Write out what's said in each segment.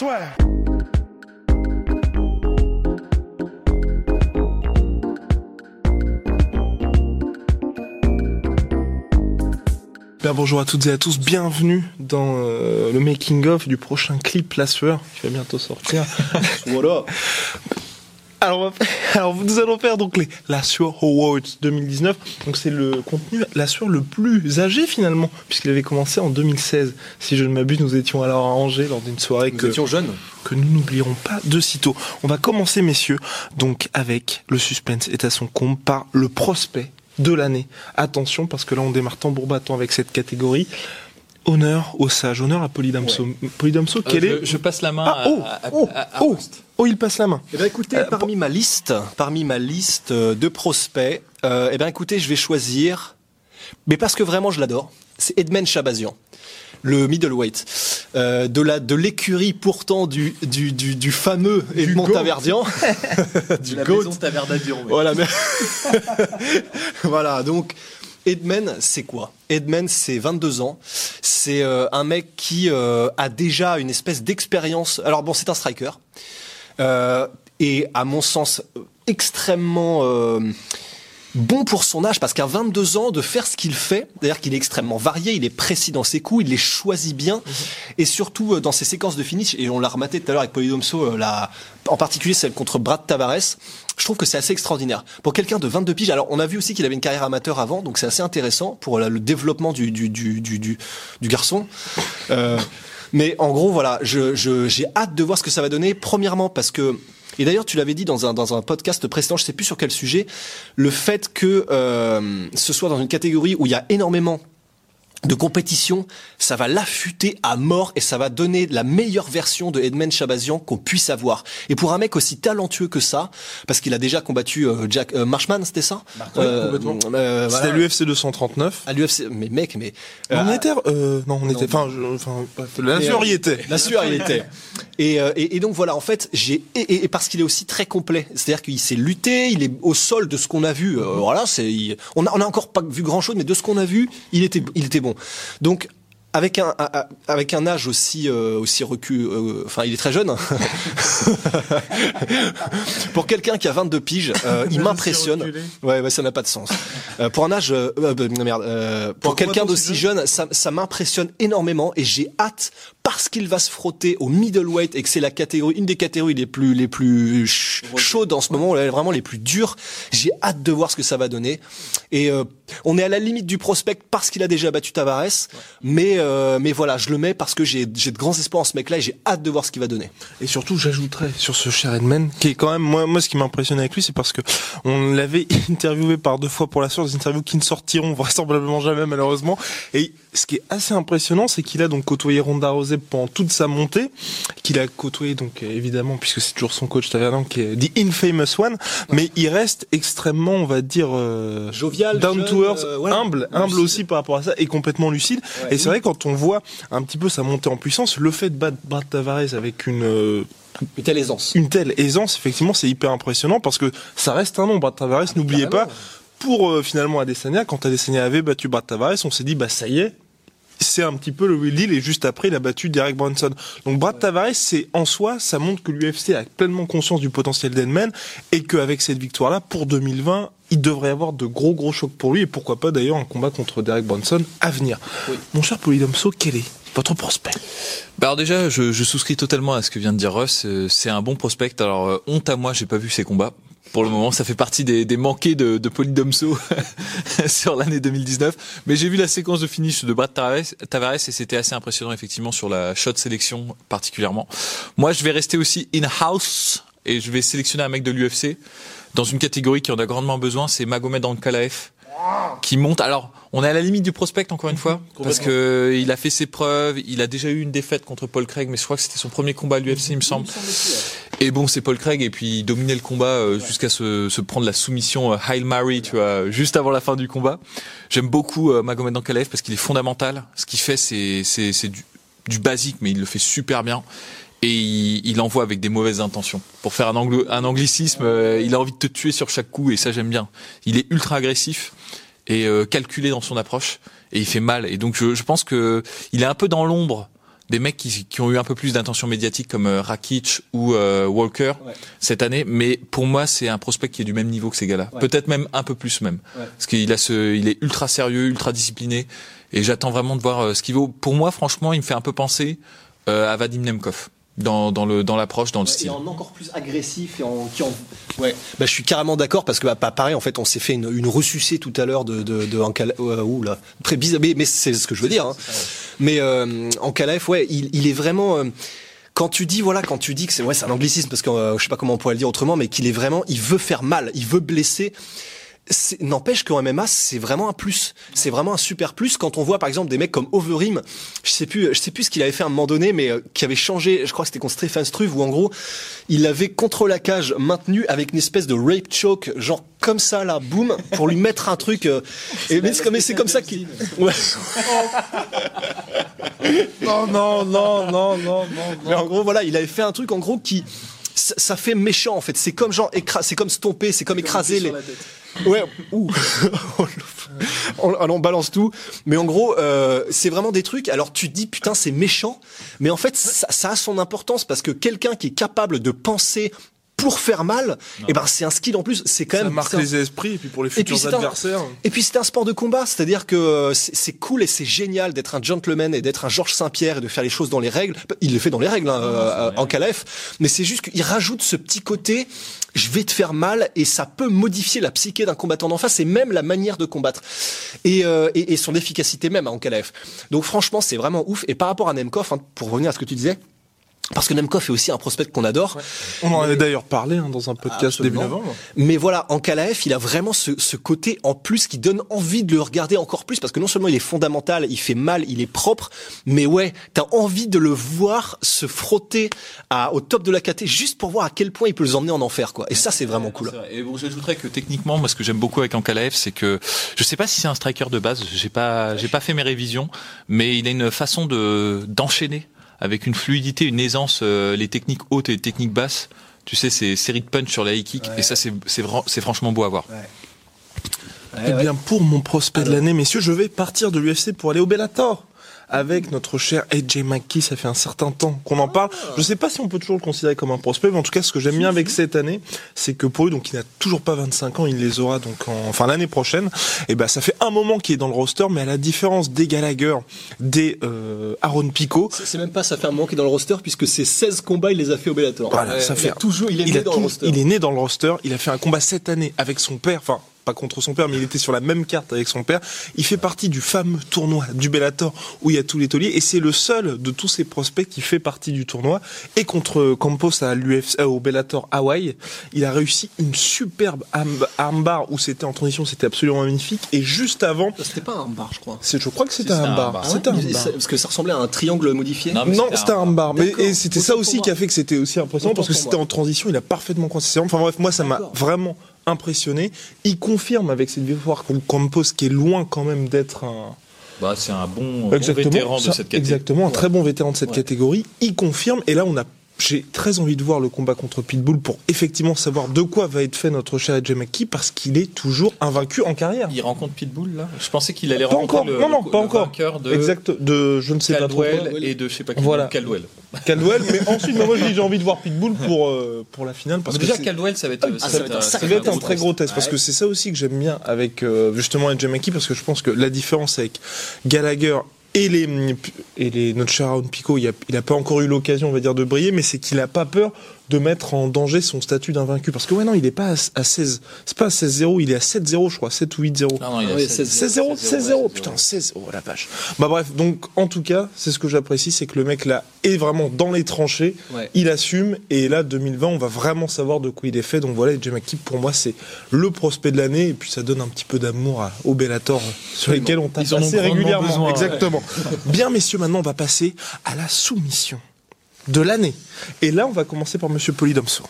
Bien, bonjour à toutes et à tous, bienvenue dans euh, le making of du prochain clip La Sueur qui va bientôt sortir. Voilà. Alors, nous allons faire donc les La Sueur Awards 2019. Donc c'est le contenu La Sueur le plus âgé finalement puisqu'il avait commencé en 2016. Si je ne m'abuse, nous étions alors à Angers lors d'une soirée Nous que étions jeunes. que nous n'oublierons pas de sitôt. On va commencer, messieurs, donc avec le suspense est à son comble par le prospect de l'année. Attention, parce que là, on démarre tambour battant avec cette catégorie. Honneur au sage, honneur à Polydamso. Polydamso, quel Euh, est... je, je passe la main Ah, à, oh, à- à- oh, à- à oh, oh, il passe la main. Eh bien, écoutez, Euh, parmi ma liste, parmi ma liste euh, de prospects, euh, eh bien, écoutez, je vais choisir, mais parce que vraiment je l'adore, c'est Edmond Chabazian, le middleweight, euh, de la de l'écurie pourtant du du du, du fameux Edmond. Taverdian, du La goat. maison Tavernadion. ouais. Voilà, mais voilà. Donc, Edman, c'est quoi? Edman, c'est 22 ans. C'est euh, un mec qui euh, a déjà une espèce d'expérience. Alors bon, c'est un striker. Euh, et à mon sens, extrêmement bon pour son âge, parce qu'à 22 ans, de faire ce qu'il fait, d'ailleurs qu'il est extrêmement varié, il est précis dans ses coups, il les choisit bien, et surtout dans ses séquences de finish, et on l'a rematé tout à l'heure avec Polydomso, la, en particulier celle contre Brad Tavares, je trouve que c'est assez extraordinaire. Pour quelqu'un de 22 piges, alors on a vu aussi qu'il avait une carrière amateur avant, donc c'est assez intéressant pour le développement du, du, du, du, du, garçon. Euh, mais en gros, voilà, je, je, j'ai hâte de voir ce que ça va donner. Premièrement, parce que et d'ailleurs, tu l'avais dit dans un, dans un podcast précédent, je sais plus sur quel sujet, le fait que euh, ce soit dans une catégorie où il y a énormément de compétition, ça va l'affûter à mort et ça va donner la meilleure version de Edmond Chabazian qu'on puisse avoir. Et pour un mec aussi talentueux que ça, parce qu'il a déjà combattu euh, Jack euh, Marshman, c'était ça? Ouais, complètement. euh, C'était voilà. l'UFC 239. à l'UFC. Mais mec, mais on euh, était... euh, non, on était... Enfin, je- enfin, bref, la sueur euh, y était. La sueur, il était. Et, euh, et, et donc voilà, en fait, j'ai et, et- et parce qu'il est aussi très complet, c'est-à-dire qu'il sait lutter, il est au sol de ce qu'on a vu. Euh, voilà, c'est on a on a encore pas vu grand chose, mais de ce qu'on a vu, il était il était bon. Donc avec un, avec un âge aussi euh, aussi recu, euh, enfin il est très jeune. pour quelqu'un qui a 22 piges, euh, il m'impressionne. Ouais, ouais, ça n'a pas de sens. Euh, pour un âge, merde, pour quelqu'un d'aussi jeune, ça, ça m'impressionne énormément et j'ai hâte parce qu'il va se frotter au middleweight et que c'est la catégorie, une des catégories les plus les plus ch- chaudes en ce moment, vraiment les plus dures. J'ai hâte de voir ce que ça va donner. Et euh, on est à la limite du prospect parce qu'il a déjà battu Tavares, mais euh, mais voilà, je le mets parce que j'ai j'ai de grands espoirs en ce mec-là et j'ai hâte de voir ce qu'il va donner. Et surtout, j'ajouterais sur ce cher Edman, qui est quand même moi, moi, ce qui m'impressionne avec lui, c'est parce que on l'avait interviewé par deux fois pour la source, des interviews qui ne sortiront vraisemblablement jamais malheureusement. Et ce qui est assez impressionnant, c'est qu'il a donc côtoyé Ronda Rousey pendant toute sa montée, qu'il a côtoyé donc évidemment puisque c'est toujours son coach Tavernan qui est the infamous one, mais il reste extrêmement, on va dire, euh, Jovial, down jeune, to earth, euh, humble, humble Lucide. aussi par rapport à ça, et complètement lucide. Ouais. et c'est vrai quand on voit un petit peu sa montée en puissance, le fait de battre Brad Tavares avec une euh, Une telle aisance. une telle aisance, effectivement, c'est hyper impressionnant parce que ça reste un nom, Brad Tavares. N'oubliez pas. Pour euh, finalement Adesanya, quand Adesanya avait battu Brad Tavares, on s'est dit, bah ça y est, c'est un petit peu le deal et juste après il a battu Derek Brunson. Donc Brad Tavares, c'est en soi, ça montre que l'UFC a pleinement conscience du potentiel d'Edman et qu'avec cette victoire-là, pour 2020, il devrait y avoir de gros gros chocs pour lui et pourquoi pas d'ailleurs un combat contre Derek Brunson à venir. Mon cher Polydomso, quel est votre prospect? Bah alors déjà, je, je souscris totalement à ce que vient de dire Russ. euh, C'est un bon prospect. Alors euh, honte à moi, j'ai pas vu ses combats. Pour le moment, ça fait partie des, des manqués de, de Polydomso sur l'année 2019. Mais j'ai vu la séquence de finish de Brad Tavares, et c'était assez impressionnant effectivement sur la shot sélection particulièrement. Moi, je vais rester aussi in-house et je vais sélectionner un mec de l'UFC dans une catégorie qui en a grandement besoin, c'est Magomed Ankalaev. Qui monte. Alors, on est à la limite du prospect encore une fois, parce que il a fait ses preuves. Il a déjà eu une défaite contre Paul Craig, mais je crois que c'était son premier combat à l'UFC, il me semble. Et bon, c'est Paul Craig, et puis il dominait le combat euh, jusqu'à se, se prendre la soumission euh, Hail Mary, tu vois, juste avant la fin du combat. J'aime beaucoup euh, Magomed Ankalaev parce qu'il est fondamental. Ce qu'il fait, c'est du, du basique, mais il le fait super bien. Et il, il envoie avec des mauvaises intentions. Pour faire un, anglo, un anglicisme, euh, il a envie de te tuer sur chaque coup, et ça j'aime bien. Il est ultra agressif et euh, calculé dans son approche, et il fait mal. Et donc je, je pense que il est un peu dans l'ombre des mecs qui, qui ont eu un peu plus d'attention médiatique comme euh, Rakic ou euh, Walker Ouais. cette année, mais pour moi c'est un prospect qui est du même niveau que ces gars-là, Ouais. peut-être même un peu plus même, Ouais. parce qu'il a ce, il est ultra sérieux, ultra discipliné, et j'attends vraiment de voir euh, ce qu'il vaut. Pour moi, franchement, il me fait un peu penser euh, à Vadim Nemkov dans dans le dans l'approche, dans le Et style. en encore plus agressif et en qui en ouais bah je suis carrément d'accord parce que bah, pas pareil en fait on s'est fait une, une ressucée tout à l'heure de de, de Ankala- euh, ouh là très bizarre mais, mais c'est ce que je veux dire hein. mais euh, Ankalaev ouais il, il est vraiment euh, quand tu dis voilà quand tu dis que c'est ouais c'est un anglicisme parce que euh, je sais pas comment on pourrait le dire autrement mais qu'il est vraiment il veut faire mal il veut blesser N'empêche qu'en MMA, c'est vraiment un plus. C'est vraiment un super plus quand on voit par exemple des mecs comme Overeem. Je sais plus, je sais plus ce qu'il avait fait à un moment donné, mais euh, qui avait changé. Je crois que c'était contre Stefan Struve où en gros, il avait contre la cage maintenu avec une espèce de rape choke, genre comme ça là, boum, pour lui mettre un truc. euh, et mais c'est comme, ça qu'il. Ouais. Non, non, non, non, non, non. Mais en gros, voilà, il avait fait un truc en gros qui ça, ça fait méchant en fait. C'est comme genre écra- c'est comme stomper, c'est comme écraser les. Ouais, ouh. on, on- on balance tout. Mais en gros, euh, c'est vraiment des trucs. Alors tu dis putain, c'est méchant, mais en fait, ça, ça a son importance parce que quelqu'un qui est capable de penser pour faire mal, et ben c'est un skill en plus. C'est quand Ça même marque un- les esprits et puis pour les futurs adversaires. et puis c'est un sport de combat, c'est-à-dire que euh, c'est cool et c'est génial d'être un gentleman et d'être un Georges Saint-Pierre et de faire les choses dans les règles. Il le fait dans les règles hein, euh, en Calef, mais c'est juste qu'il rajoute ce petit côté. Je vais te faire mal et ça peut modifier la psyché d'un combattant d'en face et même la manière de combattre et, euh, et, et son efficacité même hein, en Calef. Donc franchement c'est vraiment ouf. Et par rapport à Nemkov, hein, pour revenir à ce que tu disais. Parce que Nemkov est aussi un prospect qu'on adore. On en avait d'ailleurs parlé hein, dans un podcast début novembre. Mais voilà, en il a vraiment ce, ce côté en plus qui donne envie de le regarder encore plus parce que non seulement il est fondamental, il fait mal, il est propre, mais ouais, t'as envie de le voir se frotter à, au top de la caté juste pour voir à quel point il peut les emmener en enfer, quoi. Et ça, c'est vraiment cool. Vrai. Et bon, j'ajouterais que techniquement, moi, ce que j'aime beaucoup avec Ankalaev, c'est que je sais pas si c'est un striker de base. J'ai pas, j'ai pas fait mes révisions, mais il a une façon de d'enchaîner avec une fluidité, une aisance, euh, les techniques hautes et les techniques basses. Tu sais, c'est série de punch sur la high kick, et ça, c'est c'est vra- c'est franchement beau à voir. Eh bien, pour mon prospect de l'année, messieurs, je vais partir de l'UFC pour aller au Bellator. Avec notre cher AJ McKee, ça fait un certain temps qu'on en parle. Je sais pas si on peut toujours le considérer comme un prospect, mais en tout cas, ce que j'aime bien avec cette année, c'est que pour lui, donc il n'a toujours pas 25 ans, il les aura donc en, enfin l'année prochaine. Et ben, ça fait un moment qu'il est dans le roster, mais à la différence des Gallagher, des euh, Aaron Pico, C'est même pas, ça fait un moment qu'il est dans le roster puisque ses 16 combats, il les a fait au Bellator. Voilà, ça il fait a toujours, il est il, né dans tout- le roster. il est né dans le roster. Il a fait un combat cette année avec son père. Enfin, pas contre son père, mais il était sur la même carte avec son père. Il fait partie du fameux tournoi du Bellator où il y a tous les tauliers et c'est le seul de tous ces prospects qui fait partie du tournoi. Et contre Campos à l'UFC, euh, au Bellator Hawaii, il a réussi une superbe arm- armbar où c'était en transition, c'était absolument magnifique. Et juste avant, C'était pas un bar, je crois. c'est, je crois que c'était Si, un c'était un armbar. armbar. C'était un armbar. Parce que ça ressemblait à un triangle modifié. Non, c'était un- un bar. Mais et c'était ça aussi qui a fait que c'était aussi impressionnant parce que c'était en transition, il a parfaitement coincé ses. Enfin bref, moi ça m'a vraiment impressionné. Il confirme avec cette victoire contre Campos qui est loin quand même d'être un Bah, c'est un bon, bon vétéran de cette catégorie. exactement un très bon vétéran de cette Ouais. catégorie. Il confirme et là on a j'ai très envie de voir le combat contre Pitbull pour effectivement savoir de quoi va être fait notre cher AJ McKee parce qu'il est toujours invaincu en carrière. Il rencontre Pitbull là. Je pensais qu'il allait Pas rencontrer encore. le, Non, non, le- pas le encore. vainqueur de Exact de je ne sais pas trop quoi. Caldwell et de je sais pas qui. Voilà. Caldwell. Caldwell, mais ensuite moi je dis j'ai envie de voir Pitbull pour euh, pour la finale parce Parce que déjà Caldwell, ça va être. Ah, ça va être un Ça va être un très gros test parce que c'est ça aussi que j'aime bien avec euh, justement AJ McKee parce que je pense que la différence avec Gallagher et les et les notre cher Aaron Pico, il a, il a pas encore eu l'occasion de briller mais c'est qu'il a pas peur de mettre en danger son statut d'invaincu Parce que ouais non, il est pas à, 16, c'est pas à 16-0, il est à 7-0 je crois, 7 ou 8-0. Non, non, il Ah oui, a 16-0, 16-0, putain, 16, oh la vache. Bah bref, donc en tout cas, c'est ce que j'apprécie, c'est que le mec là est vraiment dans les tranchées, Ouais. il assume, et là 2020, on va vraiment savoir de quoi il est fait. Donc voilà, Jay McKee, pour moi, c'est le prospect de l'année, et puis ça donne un petit peu d'amour à- au Bellator, sur lesquels on tape assez régulièrement. besoin, ouais. Exactement. Bien messieurs, maintenant on va passer à la soumission de l'année. Et là, on va commencer par Monsieur Polydomso.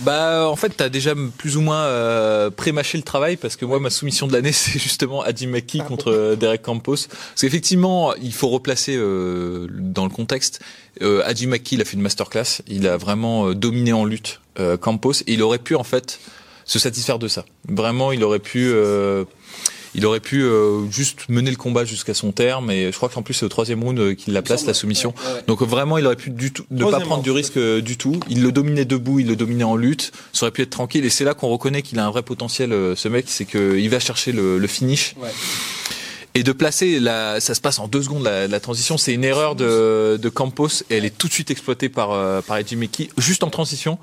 Bah en fait t'as déjà plus ou moins euh, pré-mâché le travail parce que moi ma soumission de l'année c'est justement Adi Maki contre euh, Derek Campos. Parce qu'effectivement il faut replacer euh, dans le contexte. Euh, Adi Maki il a fait une masterclass. Il a vraiment euh, dominé en lutte euh, Campos. Et il aurait pu en fait se satisfaire de ça. Vraiment il aurait pu euh, il aurait pu euh, juste mener le combat jusqu'à son terme et je crois qu'en plus c'est au troisième round euh, qu'il la place la soumission donc vraiment, il aurait pu du tout ne pas prendre du risque euh, du tout. Il le dominait debout, il le dominait en lutte. Ça aurait pu être tranquille. Et c'est là qu'on reconnaît qu'il a un vrai potentiel. euh, Ce mec, c'est qu'il va chercher le, le finish. Ouais. Et de placer, la, ça se passe en deux secondes la, la transition. C'est une erreur de, de Campos et elle est tout de suite exploitée par par Eddie Meki juste en transition.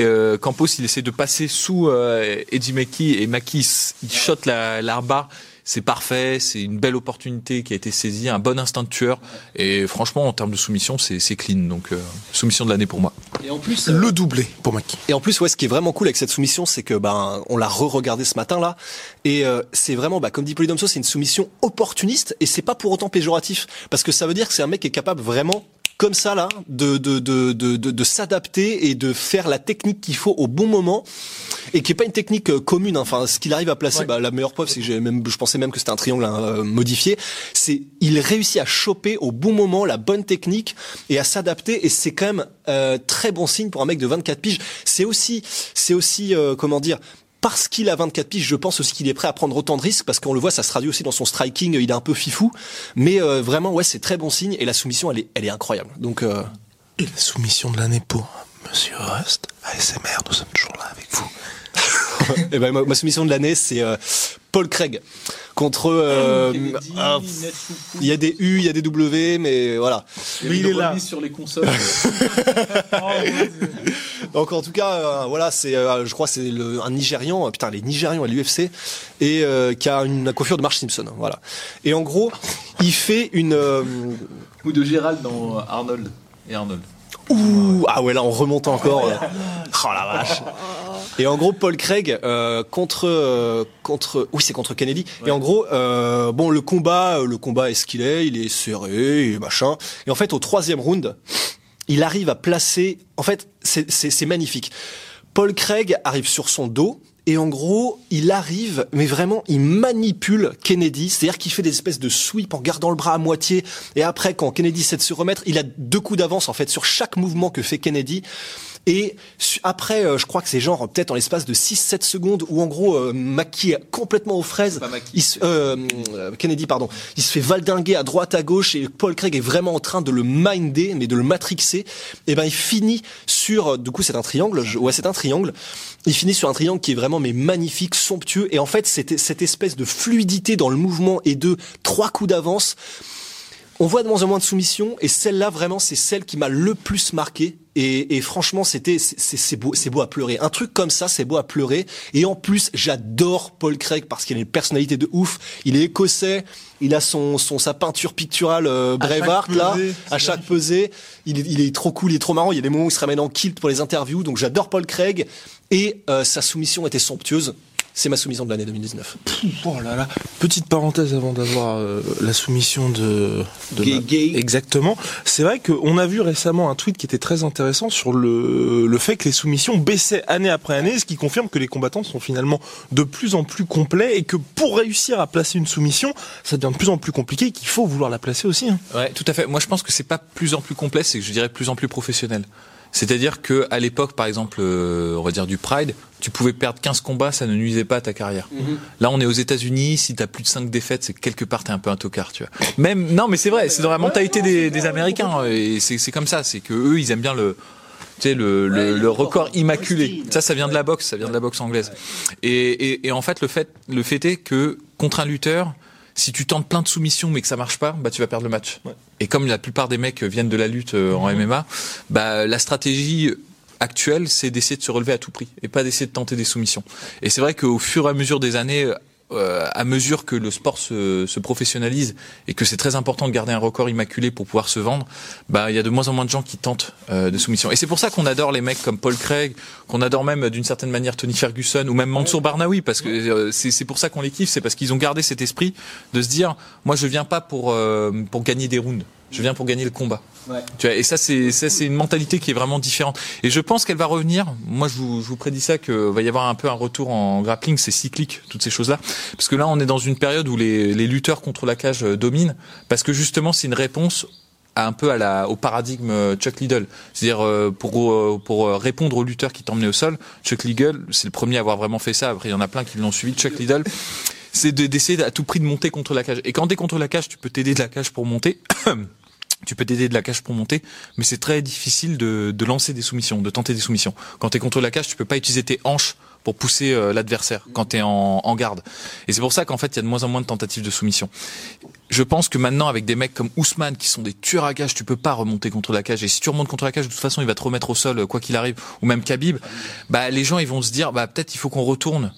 Euh, Campos, il essaie de passer sous euh, Eddie et Maki, il, shot la, la barre. C'est parfait, c'est une belle opportunité qui a été saisie, un bon instinct de tueur. Et franchement, en termes de soumission, c'est c'est clean. Donc, euh, soumission de l'année pour moi. Et en plus, Le doublé pour Maki. Et en plus, ouais, ce qui est vraiment cool avec cette soumission, c'est que ben on l'a re-regardé ce matin là, et euh, c'est vraiment, bah, comme dit Polydomso, c'est une soumission opportuniste, et c'est pas pour autant péjoratif, parce que ça veut dire que c'est un mec qui est capable vraiment comme ça là de de de de, de, de s'adapter et de faire la technique qu'il faut au bon moment et qui est pas une technique euh, commune hein. enfin ce qu'il arrive à placer bah, la meilleure preuve c'est que j'ai même je pensais même que c'était un triangle hein, euh, modifié c'est il réussit à choper au bon moment la bonne technique et à s'adapter et c'est quand même euh, très bon signe pour un mec de 24 piges c'est aussi c'est aussi euh, comment dire parce qu'il a 24 piges, je pense aussi qu'il est prêt à prendre autant de risques parce qu'on le voit, ça se traduit aussi dans son striking. Il est un peu fifou, mais euh, vraiment, ouais, c'est très bon signe et la soumission, elle est, elle est incroyable. Donc, euh, Et la soumission de l'année pour Monsieur Rust, ASMR, nous sommes toujours là avec vous. eh ben, ma, ma soumission de l'année, c'est euh, Paul Craig contre. euh, il y a des U, il y a des W, mais voilà. Mais il est là. sur les consoles. Donc en tout cas, euh, voilà, c'est, euh, je crois, c'est le, un Nigérian, euh, putain, les Nigérians à l'UFC, et euh, qui a une la coiffure de Marge Simpson, voilà. Et en gros, il fait une. euh, Ou de Gérald dans Arnold et Arnold. Ouh, ah ouais, là on remonte encore. Oh la vache. Et en gros, Paul Craig euh, contre euh, contre oui c'est contre Kennedy. Et en gros, euh, bon le combat, le combat est ce qu'il est, il est serré et machin. Et en fait, au troisième round, il arrive à placer. En fait, c'est magnifique. Paul Craig arrive sur son dos. Et en gros, il arrive, mais vraiment, il manipule Kennedy, c'est-à-dire qu'il fait des espèces de sweep en gardant le bras à moitié. Et après, quand Kennedy essaie de se remettre, il a deux coups d'avance en fait sur chaque mouvement que fait Kennedy. Et après, euh, je crois que c'est genre peut-être en l'espace de 6-7 secondes où en gros, euh, Mackie complètement aux fraises. Pas Mackie. Il se- euh, euh, Kennedy, pardon. Il se fait valdinguer à droite, à gauche et Paul Craig est vraiment en train de le minder, mais de le matrixer. Et ben, il finit sur, euh, du coup, c'est un triangle. je- ouais, c'est un triangle. Il finit sur un triangle qui est vraiment mais magnifique, somptueux. Et en fait, c'était cette espèce de fluidité dans le mouvement et de trois coups d'avance. On voit de moins en moins de soumissions et celle-là vraiment c'est celle qui m'a le plus marqué et, et franchement c'était c'est- beau c'est beau à pleurer. Un truc comme ça c'est beau à pleurer. Et en plus j'adore Paul Craig parce qu'il a une personnalité de ouf. Il est écossais. Il a son son sa peinture picturale euh, À chaque Braveheart là pesée, à chaque pesée. Il est, il est trop cool il est trop marrant. Il y a des moments où il se ramène en kilt pour les interviews. Donc j'adore Paul Craig. Et euh, sa soumission était somptueuse c'est ma soumission de l'année 2019 Oh là là. Petite parenthèse avant d'avoir euh, la soumission de, de Gay, ma- gay. Exactement. C'est vrai qu'on a vu récemment un tweet qui était très intéressant sur le, le fait que les soumissions baissaient année après année, ce qui confirme que les combattants sont finalement de plus en plus complets et que pour réussir à placer une soumission, ça devient de plus en plus compliqué et qu'il faut vouloir la placer aussi. hein. Ouais, tout à fait. Moi, je pense que c'est pas plus en plus complexe, c'est que je dirais plus en plus professionnel. C'est-à-dire que à l'époque, par exemple, euh, on va dire du Pride, tu pouvais perdre 15 combats, ça ne nuisait pas à ta carrière. Là, on est aux États-Unis, si t'as plus de 5 défaites, c'est que quelque part t'es un peu un tocard, tu vois. Même non, mais c'est vrai, c'est dans la mentalité des, des Américains et c'est c'est comme ça, c'est que eux, ils aiment bien le tu sais, le, le, le record immaculé. Ça, ça vient de la boxe, ça vient de la boxe anglaise. Et, et, et en fait, le fait, le fait est que contre un lutteur, si tu tentes plein de soumissions mais que ça marche pas, bah tu vas perdre le match. Et comme la plupart des mecs viennent de la lutte euh, en MMA, bah la stratégie actuel, c'est d'essayer de se relever à tout prix et pas d'essayer de tenter des soumissions. Et c'est vrai qu'au fur et à mesure des années, euh, à mesure que le sport se, se professionnalise et que c'est très important de garder un record immaculé pour pouvoir se vendre, bah il y a de moins en moins de gens qui tentent euh, de soumission. Et c'est pour ça qu'on adore les mecs comme Paul Craig, qu'on adore même d'une certaine manière Tony Ferguson ou même Mansour Barnaoui parce que euh, c'est c'est pour ça qu'on les kiffe, c'est parce qu'ils ont gardé cet esprit de se dire moi je viens pas pour euh, pour gagner des rounds, je viens pour gagner le combat. Tu vois, et ça c'est ça c'est une mentalité qui est vraiment différente. Et je pense qu'elle va revenir. Moi je vous, je vous prédis ça que va y avoir un peu un retour en grappling, c'est cyclique toutes ces choses là. Parce que là on est dans une période où les, les lutteurs contre la cage euh, dominent parce que justement c'est une réponse à un peu à la, au paradigme euh, Chuck Liddell. C'est-à-dire euh, pour pour répondre aux lutteurs qui t'emmenaient au sol, Chuck Liddell c'est le premier à avoir vraiment fait ça. Après il y en a plein qui l'ont suivi. Chuck Liddell c'est de- d'essayer à tout prix de monter contre la cage. Et quand t'es contre la cage, tu peux t'aider de la cage pour monter. tu peux t'aider de la cage pour monter, mais c'est très difficile de, de lancer des soumissions, de tenter des soumissions. Quand t'es contre la cage, tu peux pas utiliser tes hanches pour pousser euh, l'adversaire quand t'es en, en garde. Et c'est pour ça qu'en fait, il y a de moins en moins de tentatives de soumission. Je pense que maintenant, avec des mecs comme Ousmane, qui sont des tueurs à cage, tu peux pas remonter contre la cage. Et si tu remontes contre la cage, de toute façon, il va te remettre au sol, euh, quoi qu'il arrive. Ou même Khabib, bah, les gens, ils vont se dire, bah, peut-être il faut qu'on retourne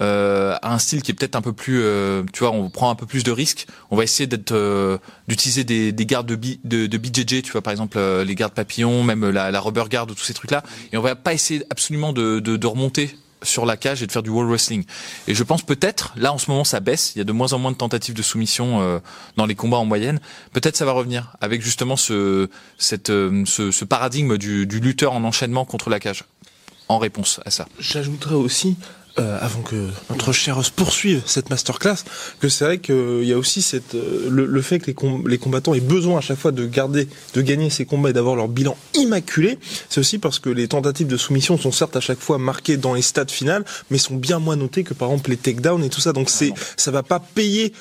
euh, à un style qui est peut-être un peu plus, euh, tu vois, on prend un peu plus de risques. On va essayer d'être, euh, d'utiliser des, des gardes de, B, de, BJJ, tu vois, par exemple euh, les gardes papillons, même la, rubber guard, tous ces trucs-là. Et on va pas essayer absolument de, remonter sur la cage et de faire du wall wrestling. Et je pense peut-être, là en ce moment ça baisse, il y a de moins en moins de tentatives de soumission euh, dans les combats en moyenne. Peut-être ça va revenir avec justement euh, ce paradigme du, du lutteur en enchaînement contre la cage. En réponse à ça. J'ajouterais aussi, euh, avant que notre cher Ross poursuive cette masterclass, que c'est vrai qu'il y a aussi cette, euh, le, le fait que les, com- les combattants aient besoin à chaque fois de garder, de gagner ces combats et d'avoir leur bilan immaculé. C'est aussi parce que les tentatives de soumission sont certes à chaque fois marquées dans les stades finales, mais sont bien moins notées que par exemple les takedowns et tout ça. Donc c'est, ça va pas payer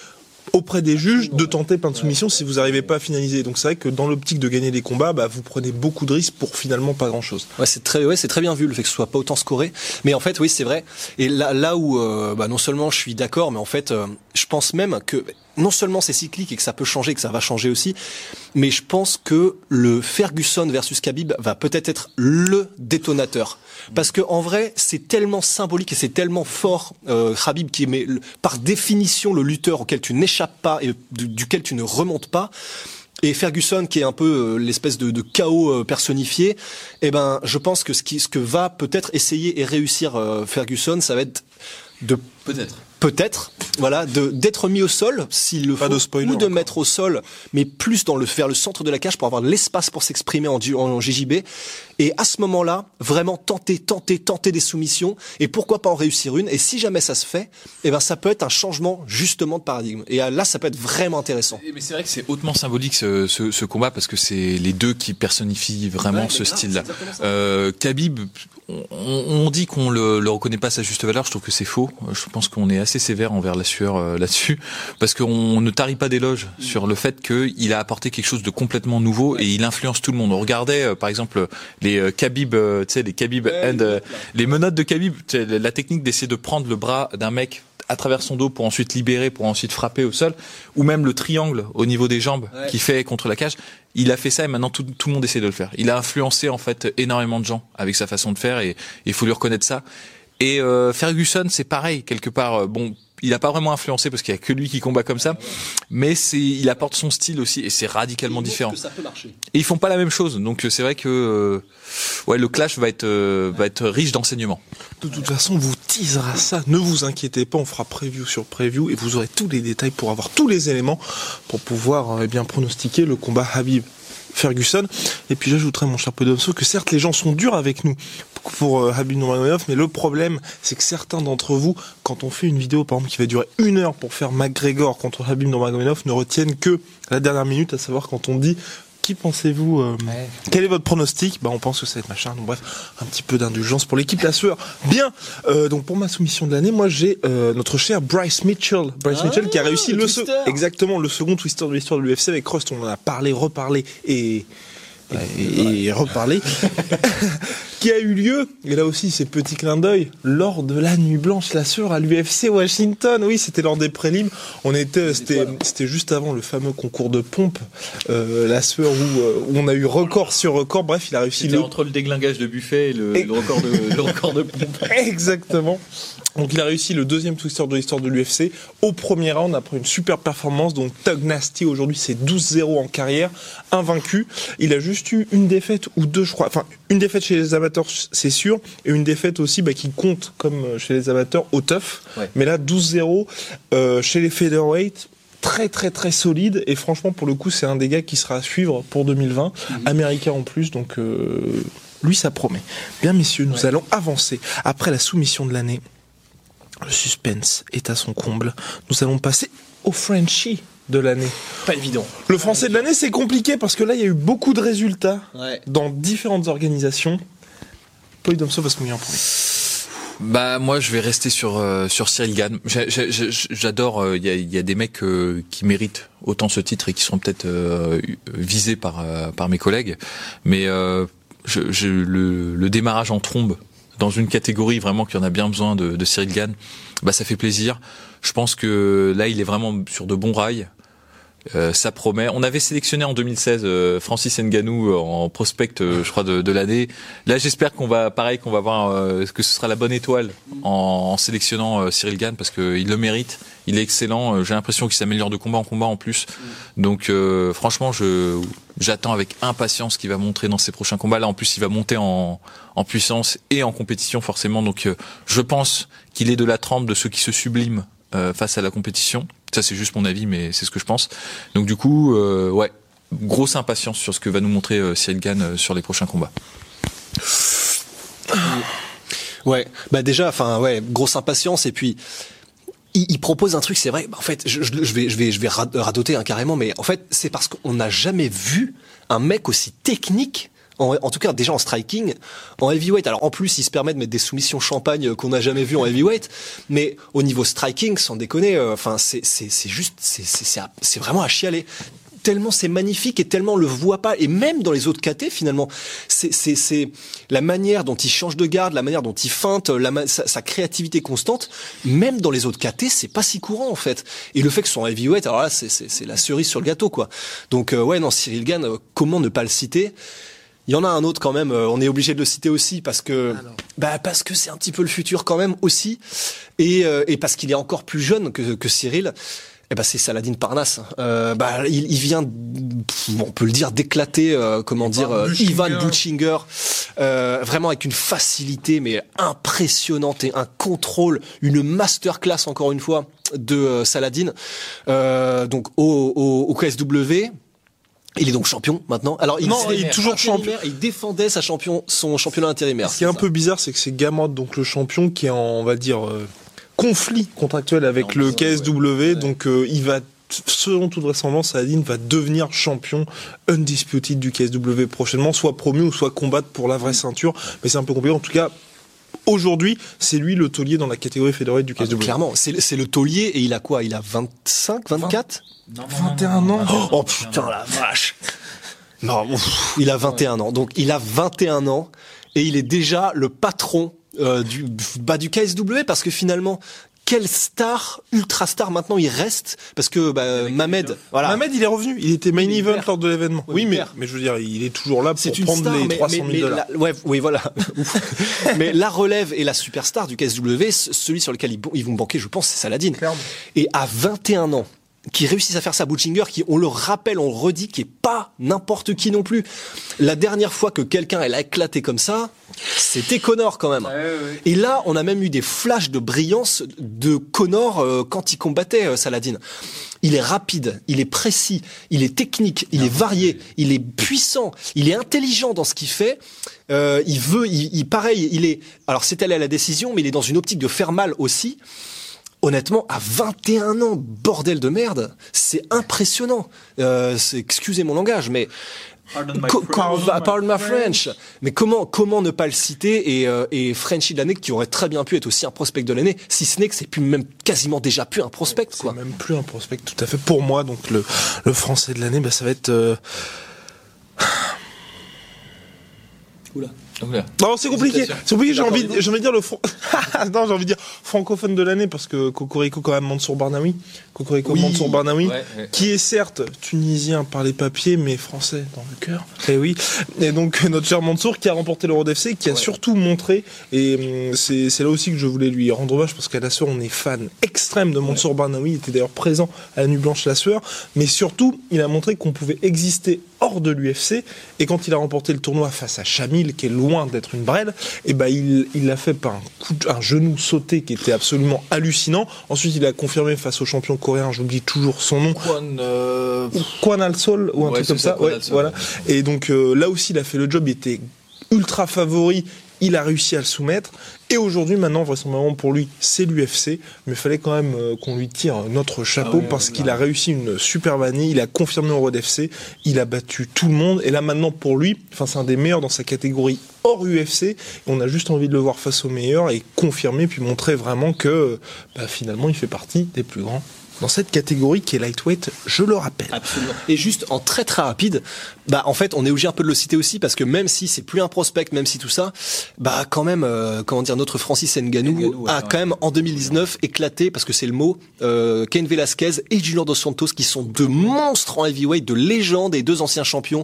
auprès des juges de tenter plein de soumissions si vous n'arrivez pas à finaliser. Donc c'est vrai que dans l'optique de gagner les combats, bah, vous prenez beaucoup de risques pour finalement pas grand chose. Ouais, c'est très, ouais, c'est très bien vu le fait que ce soit pas autant scoré. Mais en fait, oui, c'est vrai. Et là, là où, euh, bah, non seulement je suis d'accord, mais en fait, euh, je pense même que non seulement c'est cyclique et que ça peut changer, que ça va changer aussi, mais je pense que le Ferguson versus Khabib va peut-être être le détonateur. Parce que en vrai, c'est tellement symbolique et c'est tellement fort, euh, Khabib qui est par définition le lutteur auquel tu n'échappes pas et du- duquel tu ne remontes pas. Et Ferguson, qui est un peu euh, l'espèce de, de chaos euh, personnifié, eh ben, je pense que ce, qui, ce que va peut-être essayer et réussir euh, Ferguson, ça va être de Peut-être. Peut-être, voilà, de d'être mis au sol s'il le Pas faut, de spoiler ou de encore. mettre au sol, mais plus dans le vers le centre de la cage pour avoir de l'espace pour s'exprimer en, en JJB. Et à ce moment-là, vraiment tenter, tenter, tenter des soumissions et pourquoi pas en réussir une. Et si jamais ça se fait, eh ben ça peut être un changement justement de paradigme. Et là, ça peut être vraiment intéressant. Mais c'est vrai que c'est hautement symbolique ce, ce, ce combat parce que c'est les deux qui personnifient vraiment Ouais, ce style-là. Euh, Khabib, on, on dit qu'on le, le reconnaît pas à sa juste valeur. Je trouve que c'est faux. Je pense qu'on est assez sévère envers la sueur euh, là-dessus parce qu'on ne tarit pas d'éloges sur le fait qu'il a apporté quelque chose de complètement nouveau et il influence tout le monde. On regardait euh, par exemple les euh, Khabib, euh, tu sais les Khabib and, euh, les menottes de Khabib, la technique d'essayer de prendre le bras d'un mec à travers son dos pour ensuite libérer, pour ensuite frapper au sol, ou même le triangle au niveau des jambes Ouais. qui fait contre la cage. Il a fait ça et maintenant tout, tout le monde essaie de le faire. Il a influencé en fait énormément de gens avec sa façon de faire et il faut lui reconnaître ça. Et euh, Ferguson, c'est pareil quelque part. euh, Bon, il a pas vraiment influencé parce qu'il y a que lui qui combat comme ça, mais c'est il apporte son style aussi et c'est radicalement différent. Que ça peut marcher. Et ils font pas la même chose, donc euh, c'est vrai que euh, ouais le clash va être euh, va être riche d'enseignements. De toute façon, on vous teasera ça. Ne vous inquiétez pas, on fera preview sur preview et vous aurez tous les détails pour avoir tous les éléments pour pouvoir eh bien pronostiquer le combat Habib. Ferguson. Et puis j'ajouterais, mon cher Podomso, que certes les gens sont durs avec nous pour euh, Habib Nurmagomedov, mais le problème, c'est que certains d'entre vous, quand on fait une vidéo, par exemple, qui va durer une heure pour faire McGregor contre Habib Nurmagomedov, ne retiennent que la dernière minute, à savoir quand on dit qui pensez-vous euh, Quel est votre pronostic? Bah on pense que ça va être machin. Donc bref, un petit peu d'indulgence pour l'équipe La Sueur. Bien. Euh, donc pour ma soumission de l'année, moi j'ai euh, notre cher Bryce Mitchell. Bryce Ah, Mitchell qui a réussi le exactement le second twister de l'histoire de l'UFC avec Rust. On en a parlé, reparlé et et, et reparlé. qui a eu lieu, et là aussi c'est petit clin d'œil, lors de la nuit blanche, la sueur à l'UFC Washington. Oui, c'était lors des prélims. On était, c'était, c'était juste avant le fameux concours de pompe, euh, la sueur où, euh, où, on a eu record sur record. Bref, il a réussi. C'était le... entre le déglingage de buffet et le, et... le record de le record de pompe. Exactement. Donc il a réussi le deuxième twister de l'histoire de l'UFC au premier round après une super performance. Donc Tug Nasty aujourd'hui c'est 12-0 en carrière, invaincu. Il a juste eu une défaite ou deux je crois. Enfin une défaite chez les amateurs c'est sûr et une défaite aussi bah, qui compte comme chez les amateurs au tough. Ouais. Mais là 12-0 euh, chez les featherweight très très très solide et franchement pour le coup c'est un des gars qui sera à suivre pour 2020 mm -hmm. américain en plus donc euh, lui ça promet bien messieurs nous ouais. allons avancer après la soumission de l'année le suspense est à son comble. Nous allons passer au Frenchie de l'année. Pas évident. Le français de l'année, c'est compliqué parce que là, il y a eu beaucoup de résultats ouais. dans différentes organisations. Paul Domso va se mouiller en premier. Bah moi je vais rester sur euh, sur Cyril Gann. J'adore. Il euh, y, a, y, a, des mecs euh, qui méritent autant ce titre et qui sont peut-être euh, visés par par mes collègues, mais je, je, le, le démarrage en trombe dans une catégorie vraiment qui en a bien besoin de, de Cyril Gann, bah ça fait plaisir. Je pense que là il est vraiment sur de bons rails. Euh, ça promet. On avait sélectionné en 2016 euh, Francis Nganou euh, en prospect, euh, je crois, de, de l'année. Là, j'espère qu'on va, pareil, qu'on va voir euh, que ce sera la bonne étoile en, en sélectionnant Cyril Gann parce qu'il le mérite. Il est excellent. J'ai l'impression qu'il s'améliore de combat en combat en plus. Donc, franchement, je j'attends avec impatience ce qu'il va montrer dans ses prochains combats. Là, en plus, il va monter en, en puissance et en compétition forcément. Donc, je pense qu'il est de la trempe de ceux qui se subliment face à la compétition. Ça, c'est juste mon avis, mais c'est ce que je pense. Donc du coup, euh, ouais, grosse impatience sur ce que va nous montrer euh, euh, sur les prochains combats. Ouais, bah déjà, enfin ouais, grosse impatience et puis il, propose un truc, c'est vrai. En fait, je, je, vais, je vais, je vais radoter hein, carrément, mais en fait, c'est parce qu'on n'a jamais vu un mec aussi technique en, en, tout cas, déjà en striking, en heavyweight. Alors en plus, il se permet de mettre des soumissions champagne qu'on n'a jamais vu en heavyweight. Mais au niveau striking, sans déconner, enfin, euh, c'est juste, c'est vraiment à chialer. Tellement c'est magnifique et tellement on le voit pas. Et même dans les autres KT finalement c'est c'est la manière dont il change de garde la manière dont il feinte sa, créativité constante. Même dans les autres KT c'est pas si courant en fait. Et le fait que ce soit heavyweight alors là c'est la cerise sur le gâteau quoi. Donc euh, ouais non Cyril Gann euh, comment ne pas le citer? Il y en a un autre quand même, euh, on est obligé de le citer aussi parce que Alors. bah parce que c'est un petit peu le futur quand même aussi et, euh, et parce qu'il est encore plus jeune que, que Cyril. Eh ben c'est Saladin Parnasse. Euh, bah il, il vient, on peut le dire, d'éclater, euh, comment dire, euh, Ivan Buchinger, vraiment avec une facilité mais impressionnante et un contrôle, une masterclass encore une fois de Saladin. donc au, au, au KSW, il est donc champion maintenant. Alors il, non, il est toujours champion. Il défendait sa champion, son championnat intérimaire. Ce qui est, un peu bizarre, c'est que c'est Gamot, donc le champion, qui est en, on va dire, euh, conflit contractuel avec non, le KSW. Ouais. Donc euh, il va, selon toute vraisemblance, Saladin va devenir champion undisputed du KSW prochainement, soit promu ou soit combattre pour la vraie ceinture. Mais c'est un peu compliqué. En tout cas, Aujourd'hui, c'est lui le taulier dans la catégorie fédérale du KSW. Ah, clairement, c'est le taulier et il a quoi? Il a 25, 24 non, 21 non, ans. Oh, putain la vache. Non, ouf, il a 21 ans. Donc il a 21 ans et il est déjà le patron euh, du bah, du KSW parce que finalement quelle star, ultra star maintenant il reste? Parce que bah, Mamed, voilà. Mamed il est revenu, il était main il event lors de l'événement. Oui, oui mais, mais je veux dire, il est toujours là pour prendre star, les 300 000 dollars. Ouais, oui, voilà. mais la relève et la superstar du KSW, celui sur lequel ils, ils vont banquer, je pense, c'est Saladin. Clairement. Et à 21 ans, qui réussissent à faire ça, Butchinger, qui, on le rappelle, on le redit, qui est pas n'importe qui non plus. La dernière fois que quelqu'un elle a éclaté comme ça, c'était Connor quand même. Ouais, ouais. Et là, on a même eu des flashs de brillance de Connor euh, quand il combattait euh, Saladin. Il est rapide, il est précis, il est technique, il est varié, il est puissant, il est intelligent dans ce qu'il fait. Euh, il veut, il, il, pareil, il est. Alors c'est allé à la décision, mais il est dans une optique de faire mal aussi honnêtement, à 21 ans, bordel de merde, c'est impressionnant. Euh, excusez mon langage, mais Pardon my, co pardon pardon my French. Mais comment comment ne pas le citer et, euh, et Frenchy de l'année qui aurait très bien pu être aussi un prospect de l'année, si ce n'est que c'est plus même quasiment déjà plus un prospect quoi. C'est même plus un prospect tout à fait pour moi. Donc le le français de l'année, bah, ça va être. Euh... Oula. Non, c'est compliqué. C'est compliqué. J'ai envie, j'ai envie de dire le fran- non, j'ai envie de dire francophone de l'année parce que Cocorico quand même Mansour Barnaoui. Cocorico Oui. Mansour Barnaoui. Ouais, ouais. Qui est certes tunisien par les papiers, mais français dans le cœur. Et oui. Et donc notre cher Mansour qui a remporté l'Euro d'FC, qui a surtout montré, et hum, c'est c'est là aussi que je voulais lui rendre hommage parce qu'à la sueur on est fan extrême de Mansour Barnaoui. Il était d'ailleurs présent à la Nuit Blanche la sueur, mais surtout il a montré qu'on pouvait exister hors de l'UFC. Et quand il a remporté le tournoi face à Chamil, qui est loin d'être une brêle, et ben il il l'a fait par un coup, de- un genou sauté qui était absolument hallucinant. Ensuite il a confirmé face au champion coréen, j'oublie toujours son nom. Kwan, euh, Ou Kwan Al Sol ou un Ouais, truc comme ça, Ouais, voilà. Et donc euh, là aussi, il a fait le job. Il était ultra favori. Il a réussi à le soumettre. Et aujourd'hui, maintenant, vraisemblablement pour lui, c'est l'UFC. Mais il fallait quand même euh, qu'on lui tire notre chapeau Ah parce qu'il a réussi une superbe année. Il a confirmé au Road FC. Il a battu tout le monde. Et là, maintenant, pour lui, enfin, c'est un des meilleurs dans sa catégorie hors UFC. Et on a juste envie de le voir face aux meilleurs et confirmer puis montrer vraiment que bah, finalement, il fait partie des plus grands dans cette catégorie qui est lightweight, je le rappelle. Absolument. Et juste en très très rapide, bah en fait on est obligé un peu de le citer aussi parce que même si c'est plus un prospect, même si tout ça, bah quand même euh, comment dire notre Francis ouais, a ouais. quand même en 2019 éclaté parce que c'est le mot euh, Ken Velasquez et Junior Dos Santos qui sont deux monstres en heavyweight, de légendes et deux anciens champions.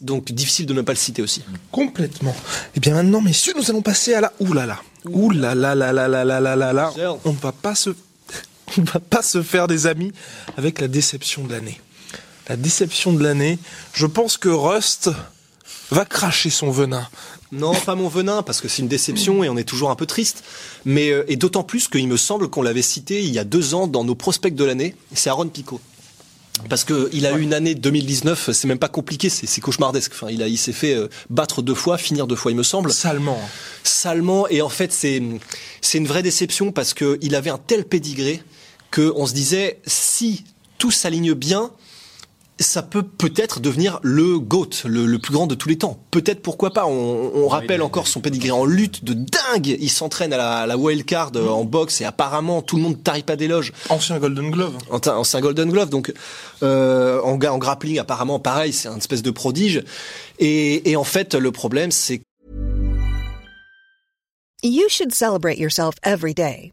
Donc difficile de ne pas le citer aussi. Complètement. Et bien maintenant, messieurs, nous allons passer à la oulala. Oulala, la la la la la la la. Sœur. On ne va pas se, on va pas se faire des amis avec la déception de l'année. La déception de l'année. Je pense que Rust va cracher son venin. Non, pas mon venin, parce que c'est une déception et on est toujours un peu triste. Mais euh, et d'autant plus qu'il me semble qu'on l'avait cité il y a deux ans dans nos prospects de l'année. C'est Aaron Pico. Parce que il a eu une année 2019, c'est même pas compliqué, c'est cauchemardesque. Enfin, il a, il s'est fait euh, battre deux fois, finir deux fois, il me semble, Salement. salement. Et en fait, c'est c'est une vraie déception parce que il avait un tel pédigré que on se disait si tout s'aligne bien, ça peut peut-être devenir le GOAT, le, le plus grand de tous les temps. Peut-être pourquoi pas. On, on rappelle encore son pédigré en lutte de dingue. Il s'entraîne à la, à la wildcard euh, en boxe et apparemment tout le monde tarie pas d'éloges. Ancien Golden Glove. En, ta- en- c'est un Golden Glove, donc euh, en grappling apparemment pareil, c'est un espèce de prodige. Et, et en fait, le problème c'est You should celebrate yourself every day,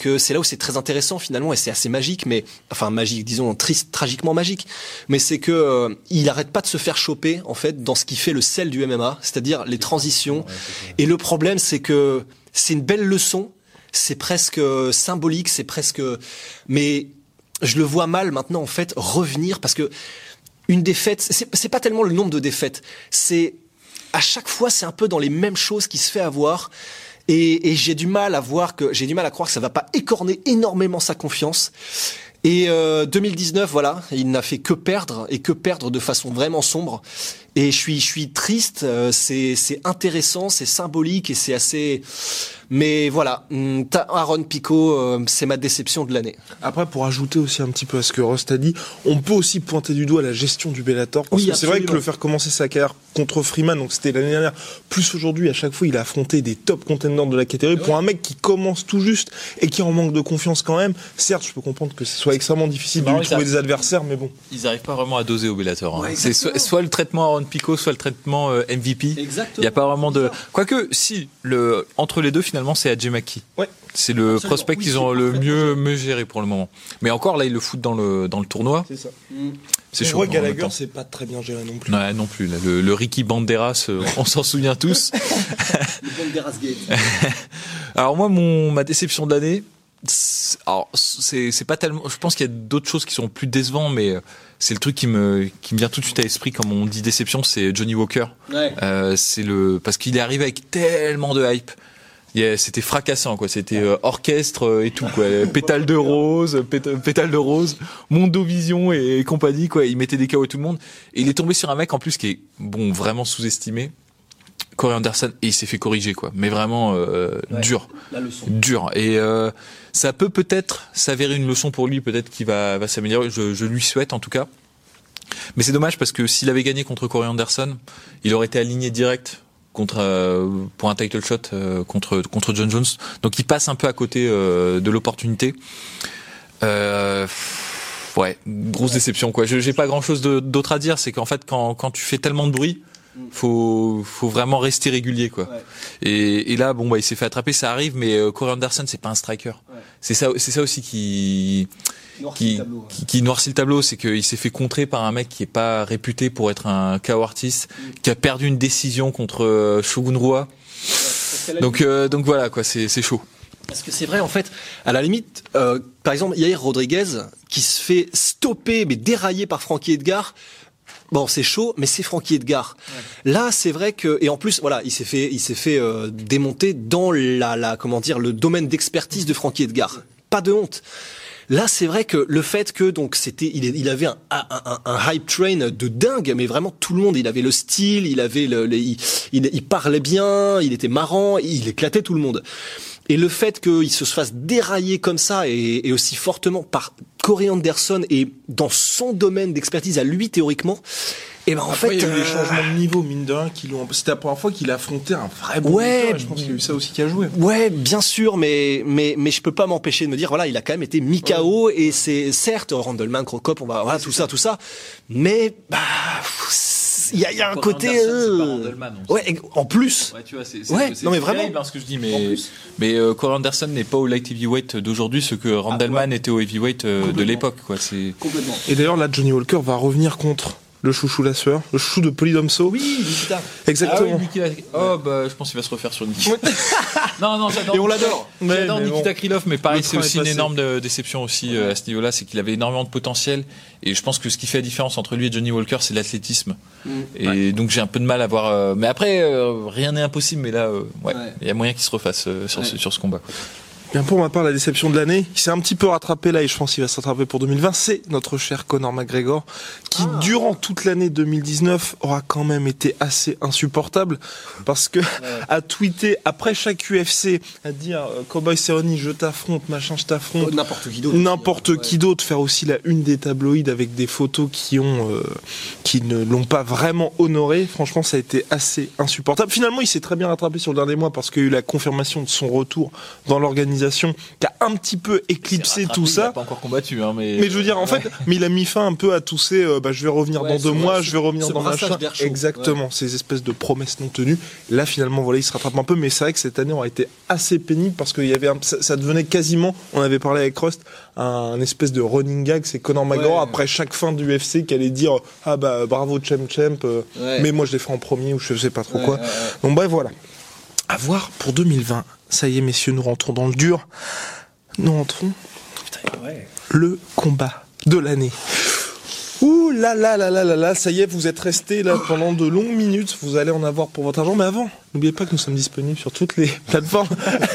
que c'est là où c'est très intéressant finalement et c'est assez magique, mais enfin magique, disons triste, tragiquement magique. Mais c'est que euh, il arrête pas de se faire choper en fait dans ce qui fait le sel du MMA, c'est-à-dire les transitions. Et le problème, c'est que c'est une belle leçon, c'est presque euh, symbolique, c'est presque, mais je le vois mal maintenant en fait revenir parce que une défaite, c'est c'est pas tellement le nombre de défaites, c'est à chaque fois c'est un peu dans les mêmes choses qui se fait avoir. Et, j'ai du mal à voir que j'ai du mal à croire que ça va pas écorner énormément sa confiance. Et euh, 2019, voilà, il n'a fait que perdre et que perdre de façon vraiment sombre. Et je suis, je suis triste. euh, c'est, c'est intéressant, c'est symbolique et c'est assez. Mais voilà, hum, Aaron Pico, euh, c'est ma déception de l'année. Après, pour ajouter aussi un petit peu à ce que Rust a dit, on peut aussi pointer du doigt la gestion du Bellator. Parce Oui, que c'est vrai que le faire commencer sa carrière contre Freeman, donc c'était l'année dernière, plus aujourd'hui, à chaque fois, il a affronté des top contenders de la catégorie. Pour un mec qui commence tout juste et qui est en manque de confiance quand même, certes, je peux comprendre que ce soit extrêmement difficile de lui trouver des adversaires, mais bon. Ils arrivent pas vraiment à doser au Bellator. hein. c'est soit, soit le traitement Aaron Pico, soit le traitement euh, MVP. Exactement. Il y a pas vraiment de. Quoique, si le entre les deux finalement, c'est Adjemaki. Ouais. C'est le Absolument. prospect Oui, qu'ils c'est ont le mieux mieux géré pour le moment. Mais encore là, ils le foutent dans le dans le tournoi. C'est ça. C'est en même Gallagher, c'est pas très bien géré non plus. Ouais, non plus. là, le, le Ricky Banderas, euh, on s'en souvient tous. Alors moi, mon ma déception de l'année, c'est- alors c'est pas tellement. Je pense qu'il y a d'autres choses qui sont plus décevantes, mais euh, c'est le truc qui me qui me vient tout de suite à l'esprit quand on dit déception, c'est Johnny Walker. Ouais. Euh, c'est le parce qu'il est arrivé avec tellement de hype. C'était fracassant quoi. C'était euh, orchestre et tout quoi. Pétale de rose, pét- pétale de rose, Mondovision et, et compagnie quoi. Il mettait des KO à tout le monde. Et il est tombé sur un mec en plus qui est bon vraiment sous-estimé. Corey Anderson et il s'est fait corriger quoi. Mais vraiment euh, Ouais. dur, La leçon. dur. Et euh, ça peut peut-être s'avérer une leçon pour lui, peut-être qu'il va, va s'améliorer. Je, je lui souhaite en tout cas. Mais c'est dommage parce que s'il avait gagné contre Corey Anderson, il aurait été aligné direct contre euh, pour un title shot euh, contre contre John Jones. Donc il passe un peu à côté euh, de l'opportunité. Euh, ouais, grosse déception quoi. Je- J'ai pas grand chose d'autre à dire. C'est qu'en fait quand quand tu fais tellement de bruit, faut faut vraiment rester régulier quoi. Ouais. Et, et là bon bah il s'est fait attraper, ça arrive. Mais euh, Corey Anderson c'est pas un striker. Ouais. C'est ça c'est ça aussi qui qui, le tableau, ouais. qui, qui noircit le tableau, c'est qu'il s'est fait contrer par un mec qui est pas réputé pour être un KO artiste, qui a perdu une décision contre euh, Shogun Rua. Donc euh, donc voilà quoi, c'est c'est chaud. Parce que c'est vrai, en fait, à la limite, euh, par exemple, Yair Rodriguez, qui se fait stopper, mais dérailler par Frankie Edgar. Bon, c'est chaud, mais c'est Frankie Edgar. Là, c'est vrai que, et en plus, voilà, il s'est fait, il s'est fait euh, démonter dans la, la, comment dire, le domaine d'expertise de Frankie Edgar. Pas de honte. Là, c'est vrai que le fait que donc c'était, il, avait un, un, un- un hype train de dingue, mais vraiment tout le monde. Il avait le style, il avait le, le- il, il, il parlait bien, il était marrant, il éclatait tout le monde. Et le fait qu'il se fasse dérailler comme ça et, et aussi fortement par Corey Anderson et dans son domaine d'expertise à lui théoriquement, et ben en Après, fait, il y a eu des euh, changements de niveau, mine de rien, qui l'ont. C'était la première fois qu'il affrontait un vrai bon Ouais. et je pense qu'il y a eu ça aussi qui a joué. Ouais, bien sûr, mais mais mais je peux pas m'empêcher de me dire voilà, il a quand même été mis KO et c'est certes Randleman, Crocop, on va voilà tout ça, tout ça, mais bah il y a, il y a un côté euh, ouais en plus Ouais, tu vois, c'est, Ouais, non, mais vraiment. terrible, hein, ce que je dis, mais mais euh, Corey Anderson n'est pas au light heavyweight d'aujourd'hui, ce que Randleman était au heavyweight euh, de l'époque, quoi. C'est complètement. Et d'ailleurs, là, Johnny Walker va revenir contre le chouchou la sueur, le chouchou de Polydomso. Oui, Nikita. Exactement. Ah oui, Nikita- Oh bah, je pense qu'il va se refaire sur Nikita. non, non, j'adore. Et on l'adore. Mais- J'adore mais bon. Nikita Krylov, mais pareil, c'est aussi une énorme de- déception aussi euh, à ce niveau-là, c'est qu'il avait énormément de potentiel. Et je pense que ce qui fait la différence entre lui et Johnny Walker, c'est l'athlétisme. Et donc j'ai un peu de mal à voir. euh, mais après, euh, rien n'est impossible. Mais là, euh, ouais, Ouais. il y a moyen qu'il se refasse euh, sur, ce, sur ce combat. quoi. Bien pour ma part, la déception de l'année, qui s'est un petit peu rattrapé là et je pense qu'il va se rattraper pour 2020, c'est notre cher Conor McGregor, qui durant toute l'année 2019 aura quand même été assez insupportable parce que à tweeter après chaque UFC, à dire euh, Cowboy Cerrone, je t'affronte, machin, je t'affronte, N'importe qui d'autre. n'importe Ouais. qui d'autre faire aussi la une des tabloïds avec des photos qui ont euh, qui ne l'ont pas vraiment honoré. Franchement ça a été assez insupportable. Finalement il s'est très bien rattrapé sur le dernier mois parce qu'il y a eu la confirmation de son retour dans l'organisation qui a un petit peu éclipsé tout Il a ça pas encore combattu, hein, mais. mais je veux dire, en fait, mais il a mis fin un peu à tous ces, euh, bah, je vais revenir Ouais, dans deux mois, je vais revenir dans machin. Exactement, ces espèces de promesses non tenues. Là, finalement, voilà, il se rattrape un peu, mais c'est vrai que cette année aura été assez pénible parce qu'il y avait, un- ça, ça devenait quasiment, on avait parlé avec Rust, un, espèce de running gag, c'est Conor McGregor après chaque fin du UFC qui allait dire, ah bah bravo champ champ, euh, mais moi je l'ai fait en premier ou je sais pas trop quoi. Donc bref, voilà. À voir pour 2020. Ça y est, messieurs, nous rentrons dans le dur. Nous rentrons Ouais. le combat de l'année. Ouh là là là là là là, ça y est, vous êtes restés là pendant de longues minutes, vous allez en avoir pour votre argent, mais avant, n'oubliez pas que nous sommes disponibles sur toutes les plateformes,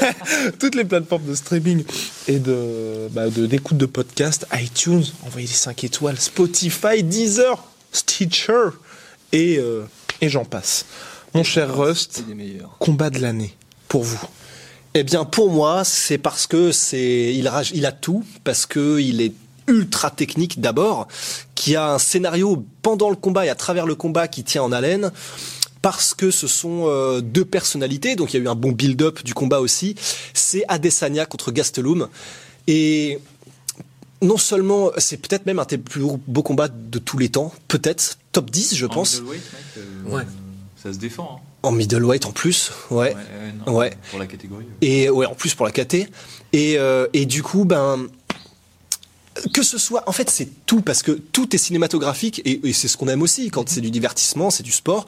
toutes les plateformes de streaming et de bah, d'écoute de, podcast, iTunes, envoyez les 5 étoiles, Spotify, Deezer, Stitcher et euh, et j'en passe. Mon cher Rust, combat de l'année pour vous. Eh bien, pour moi, c'est parce que c'est, il, a tout, parce que il est ultra technique d'abord, qui a un scénario pendant le combat et à travers le combat qui tient en haleine. Parce que ce sont euh, deux personnalités, donc il y a eu un bon build-up du combat aussi. C'est Adesanya contre Gastelum. Et non seulement, c'est peut-être même un des plus beaux combats de tous les temps, peut-être, top 10 je pense, ouais. Ça se défend. en middleweight en plus, ouais. Ouais. Pour la catégorie. Et ouais, en plus pour la KT. Et, euh, et du coup, ben que ce soit, en fait, c'est tout parce que tout est cinématographique et, et c'est ce qu'on aime aussi quand c'est du divertissement, c'est du sport.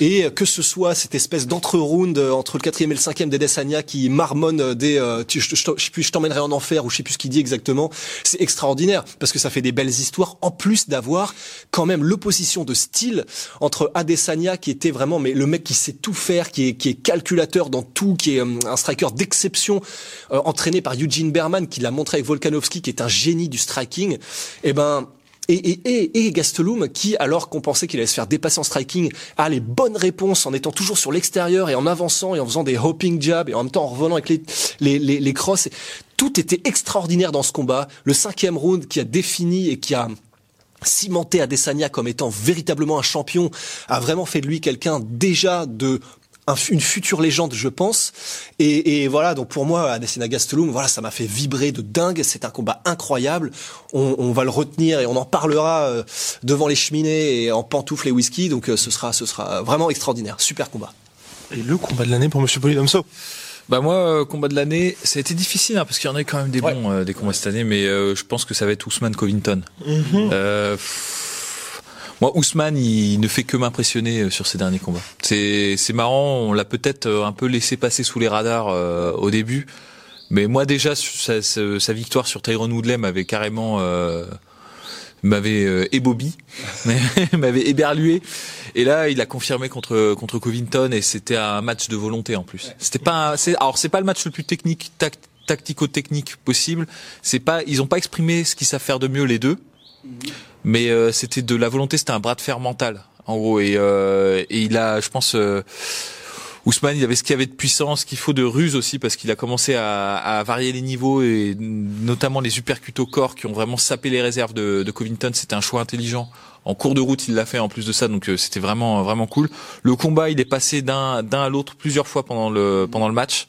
Et que ce soit cette espèce d'entre-round euh, entre le quatrième et le cinquième d'Edesania qui marmonne des, euh, tu- je, je, je t'emmènerai en enfer ou je sais plus ce qu'il dit exactement. C'est extraordinaire parce que ça fait des belles histoires en plus d'avoir quand même l'opposition de style entre Adesanya qui était vraiment mais le mec qui sait tout faire, qui est, qui est calculateur dans tout, qui est euh, un striker d'exception, euh, entraîné par Eugene Berman qui l'a montré avec Volkanovski qui est un génie du striking. Et ben et, et, et, et Gastelum qui, alors qu'on pensait qu'il allait se faire dépasser en striking, a les bonnes réponses en étant toujours sur l'extérieur et en avançant et en faisant des hopping jabs et en même temps en revenant avec les, les, les, les crosses. Tout était extraordinaire dans ce combat. Le cinquième round qui a défini et qui a cimenté Adesanya comme étant véritablement un champion, a vraiment fait de lui quelqu'un déjà de une future légende, je pense. Et, et, voilà, donc pour moi, Adesanya Gastelum, voilà, ça m'a fait vibrer de dingue. C'est un combat incroyable. On, on, va le retenir et on en parlera euh, devant les cheminées et en pantoufles et whisky. Donc euh, ce sera, ce sera vraiment extraordinaire. Super combat. Et le combat de l'année pour Monsieur Polydomso bah moi, euh, combat de l'année, ça a été difficile hein, parce qu'il y en a quand même des ouais. bons euh, des combats cette année, mais euh, je pense que ça va être Ousmane Covington. Mm -hmm. Moi, Ousmane, il ne fait que m'impressionner sur ses derniers combats. C'est marrant, on l'a peut-être un peu laissé passer sous les radars au début, mais moi déjà sa, sa, sa victoire sur Tyrone Woodley m'avait carrément m'avait euh, ébobi, m'avait éberlué. Et là, il a confirmé contre contre Covington et c'était un match de volonté en plus. C'était pas, c'est alors c'est pas le match le plus technique tact, tactico-technique possible. C'est pas, ils ont pas exprimé ce qu'ils savent faire de mieux les deux, mais euh, c'était de la volonté. C'était un bras de fer mental en gros. Et, euh, et il a, je pense. Euh, Ousmane, il avait ce qu'il y avait de puissance, qu'il faut de ruse aussi, parce qu'il a commencé à, à, varier les niveaux et notamment les uppercuts au corps qui ont vraiment sapé les réserves de, de Covington. C'était un choix intelligent. En cours de route, il l'a fait en plus de ça, donc euh, c'était vraiment vraiment cool. Le combat, il est passé d'un d'un à l'autre plusieurs fois pendant le pendant le match.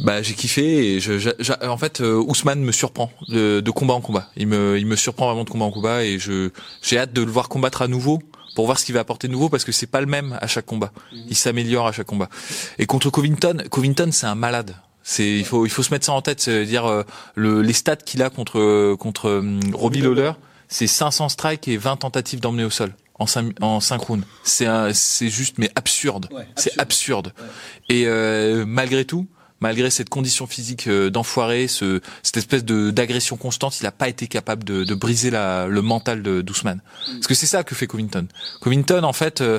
Bah j'ai kiffé et je, je, je, en fait euh, Ousmane me surprend de, de combat en combat. Il me il me surprend vraiment de combat en combat et je j'ai hâte de le voir combattre à nouveau pour voir ce qu'il va apporter de nouveau parce que c'est pas le même à chaque combat. Il s'améliore à chaque combat. Et contre Covington, Covington c'est un malade. C'est il faut il faut se mettre ça en tête, c'est dire euh, le, les stats qu'il a contre contre euh, Robbie Lawler, c'est 500 strikes et 20 tentatives d'emmener au sol en cinq, en cinq rounds. C'est c'est juste mais absurde. Ouais, c'est absurde. Ouais. Et euh, malgré tout, malgré cette condition physique euh, d'enfoiré, ce, cette espèce de d'agression constante, il n'a pas été capable de, de briser la, le mental de d'Ousmane. Parce que c'est ça que fait Covington. Covington, en fait, euh,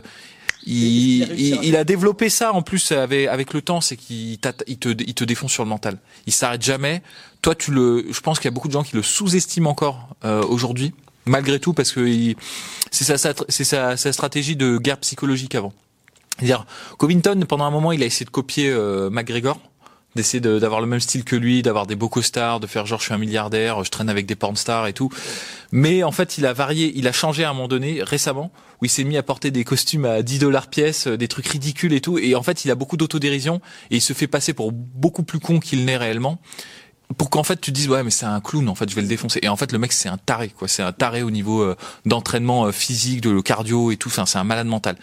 il, il, il, a développé ça en plus avec, avec le temps, c'est qu'il il te, il te défonce sur le mental. Il s'arrête jamais. Toi, tu le, je pense qu'il y a beaucoup de gens qui le sous-estiment encore euh, aujourd'hui, malgré tout, parce que c'est sa, c'est sa, sa stratégie de guerre psychologique avant. dire Covington, pendant un moment, il a essayé de copier euh, McGregor d'essayer d'avoir le même style que lui, d'avoir des beaux costards, de faire genre je suis un milliardaire, je traîne avec des pornstars et tout. Mais en fait, il a varié, il a changé à un moment donné récemment où il s'est mis à porter des costumes à 10 dollars pièce, des trucs ridicules et tout. Et en fait, il a beaucoup d'autodérision et il se fait passer pour beaucoup plus con qu'il n'est réellement. Pour qu'en fait tu te dises ouais mais c'est un clown en fait je vais le défoncer. Et en fait le mec c'est un taré quoi. C'est un taré au niveau euh, d'entraînement euh, physique de le cardio et tout. Enfin c'est un malade mental.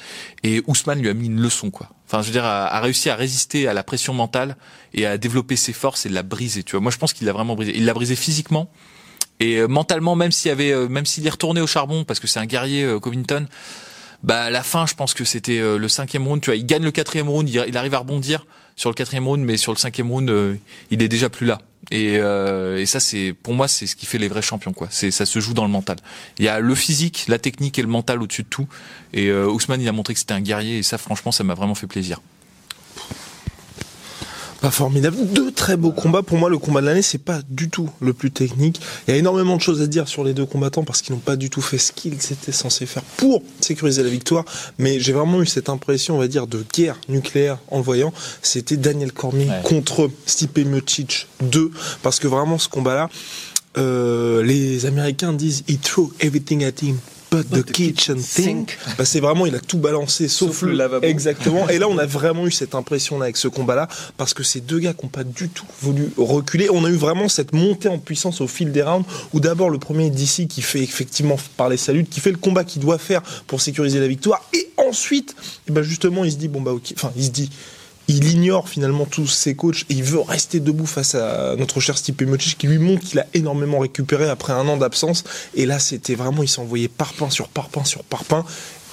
Et Ousmane lui a mis une leçon quoi enfin je veux dire a, a, réussi à résister à la pression mentale et à développer ses forces et de la briser tu vois. Moi je pense qu'il l'a vraiment brisé. Il l'a brisé physiquement et euh, mentalement même s'il avait euh, même s'il est retourné au charbon parce que c'est un guerrier euh, Covington bah à la fin je pense que c'était le cinquième round tu vois il gagne le quatrième round il arrive à rebondir sur le quatrième round mais sur le cinquième round il est déjà plus là et, euh, et ça, c'est pour moi, c'est ce qui fait les vrais champions. quoi. C'est ça se joue dans le mental. Il y a le physique, la technique et le mental au-dessus de tout. Et euh, Ousmane, il a montré que c'était un guerrier. Et ça, franchement, ça m'a vraiment fait plaisir. Pas formidable. Deux très beaux combats. Pour moi, le combat de l'année, c'est pas du tout le plus technique. Il y a énormément de choses à dire sur les deux combattants parce qu'ils n'ont pas du tout fait ce qu'ils étaient censés faire pour sécuriser la victoire. Mais j'ai vraiment eu cette impression, on va dire, de guerre nucléaire en le voyant. C'était Daniel Cormier ouais. contre Stipe Miocic 2 parce que vraiment ce combat-là, euh, les Américains disent he threw everything at him but, the, kitchen sink. Bah, c'est vraiment, il a tout balancé sauf, sauf le, le, lavabo. Exactement. Et là, on a vraiment eu cette impression là avec ce combat-là parce que ces deux gars qui n'ont pas du tout voulu reculer. On a eu vraiment cette montée en puissance au fil des rounds où d'abord le premier DC qui fait effectivement par les saluts, qui fait le combat qu'il doit faire pour sécuriser la victoire. Et ensuite, et ben justement, il se dit, bon bah ok, enfin, il se dit, il ignore finalement tous ses coachs et il veut rester debout face à notre cher Stipe Miocic qui lui montre qu'il a énormément récupéré après un an d'absence. Et là c'était vraiment il s'envoyait parpaing sur parpaing sur parpaing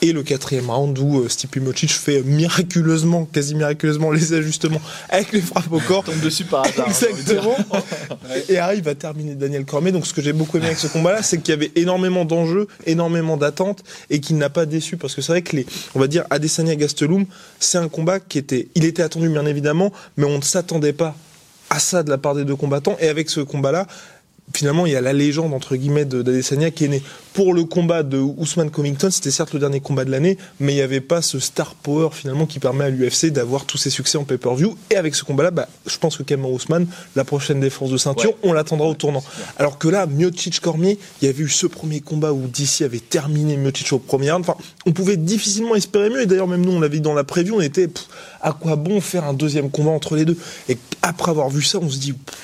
et le quatrième round où euh, Stipe Miocic fait miraculeusement, quasi miraculeusement les ajustements avec les frappes au corps. tombe dessus par hasard. Exactement. et arrive à terminer Daniel Cormier. Donc ce que j'ai beaucoup aimé avec ce combat-là, c'est qu'il y avait énormément d'enjeux, énormément d'attentes et qu'il n'a pas déçu parce que c'est vrai que les, on va dire Adesanya Gastelum, c'est un combat qui était, il était attendu bien évidemment, mais on ne s'attendait pas à ça de la part des deux combattants et avec ce combat-là, finalement, il y a la légende entre guillemets de d'Adesanya qui est née. Pour le combat de Ousmane Covington, c'était certes le dernier combat de l'année, mais il n'y avait pas ce star power finalement qui permet à l'UFC d'avoir tous ses succès en pay-per-view. Et avec ce combat-là, bah, je pense que Cameron Ousmane, la prochaine défense de ceinture, Ouais. on l'attendra au tournant. Alors que là, Miocic Cormier, il y avait eu ce premier combat où DC avait terminé Miocic au premier round. Enfin, on pouvait difficilement espérer mieux. Et d'ailleurs, même nous, on l'avait dit dans la preview, on était pff, à quoi bon faire un deuxième combat entre les deux? Et après avoir vu ça, on se dit. pff,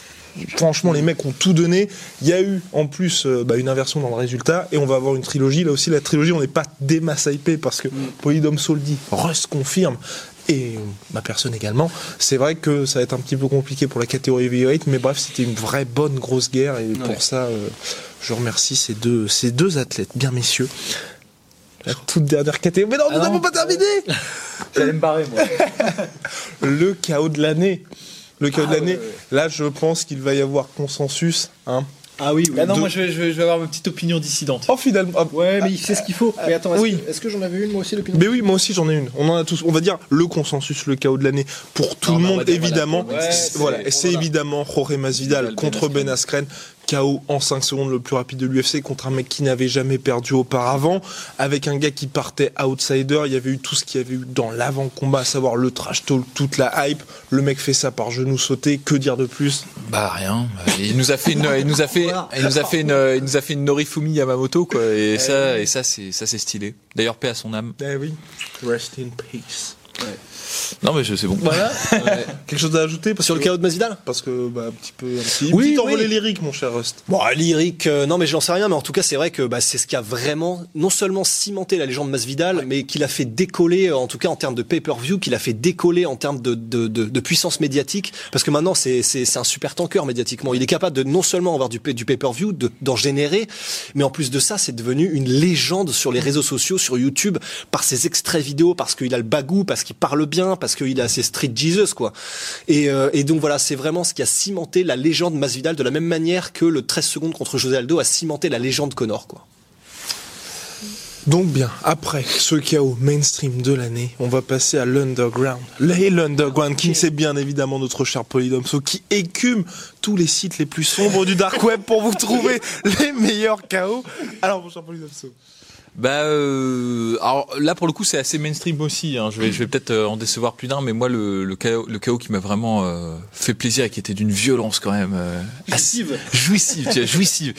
Franchement, les mecs ont tout donné. Il y a eu en plus euh, bah, une inversion dans le résultat et on va avoir une trilogie. Là aussi, la trilogie, on n'est pas hypés parce que Polydomso le dit, Rust confirme et euh, ma personne également. C'est vrai que ça va être un petit peu compliqué pour la catégorie heavyweight, mais bref, c'était une vraie bonne grosse guerre et pour ça, euh, je remercie ces deux, ces deux athlètes, bien messieurs. La toute dernière catégorie. Mais non, nous n'avons pas terminé J'allais me barrer, moi. Le chaos de l'année. Le chaos Ah, de l'année. ouais, ouais. Là, je pense qu'il va y avoir consensus. Hein. Ah oui, oui. Ah non, de- moi je vais, je avoir ma petite opinion dissidente. Oh, finalement. ah, Ouais, mais il sait ce qu'il faut. Mais attends, est-ce oui. que, est-ce que j'en avais une moi aussi l'opinion Mais oui, moi aussi j'en ai une. On en a tous. On va dire le consensus, le chaos de l'année pour tout Non, le monde évidemment. voilà, Ouais, C'est- voilà, évidemment Jorge Masvidal contre Askren. Ben Askren. KO en 5 secondes le plus rapide de l'UFC contre un mec qui n'avait jamais perdu auparavant, avec un gars qui partait outsider. Il y avait eu tout ce qu'il y avait eu dans l'avant-combat, à savoir le trash talk, toute la hype. Le mec fait ça par genou sauté. Que dire de plus? Bah rien. Il nous a fait une, il nous a fait, il nous a fait une, il nous a fait une Norifumi Yamamoto quoi. Et ça, et ça c'est, ça c'est stylé. D'ailleurs paix à son âme. Eh oui. Rest in peace. Non mais c'est bon. Voilà. Quelque chose à ajouter parce Sur le chaos de Masvidal Parce que bah, un petit peu, un petit, Oui, petit envolé oui. lyrique, mon cher Rust. Bon, lyrique, euh, non, mais j'en sais rien, mais en tout cas, c'est vrai que bah, c'est ce qui a vraiment non seulement cimenté la légende Masvidal, mais qui l'a fait décoller, euh, en tout cas en termes de pay-per-view, qui l'a fait décoller en termes de, de, de, de puissance médiatique, parce que maintenant, c'est un super tanker médiatiquement. Il est capable de non seulement avoir du, du pay-per-view, de- d'en générer, mais en plus de ça, c'est devenu une légende sur les réseaux sociaux, sur YouTube, par ses extraits vidéo, parce qu'il a le bagou, parce qu'il parle bien, parce qu'il a ses street Jesus, quoi. Et, euh, et donc voilà, c'est vraiment ce qui a cimenté la légende Masvidal de la même manière que le 13 secondes contre José Aldo a cimenté la légende Connor, quoi. Donc bien, après ce chaos mainstream de l'année, on va passer à l'Underground. Les l'Underground King, c'est bien évidemment notre cher Polydomso qui écume tous les sites les plus sombres du dark web pour vous trouver les meilleurs chaos. Alors mon cher Polydomso. Bah euh, alors là pour le coup c'est assez mainstream aussi. Hein. Je vais je vais peut-être euh, en décevoir plus d'un, mais moi le le chaos le chaos qui m'a vraiment euh, fait plaisir et qui était d'une violence quand même euh, jouissive, tu vois, jouissive.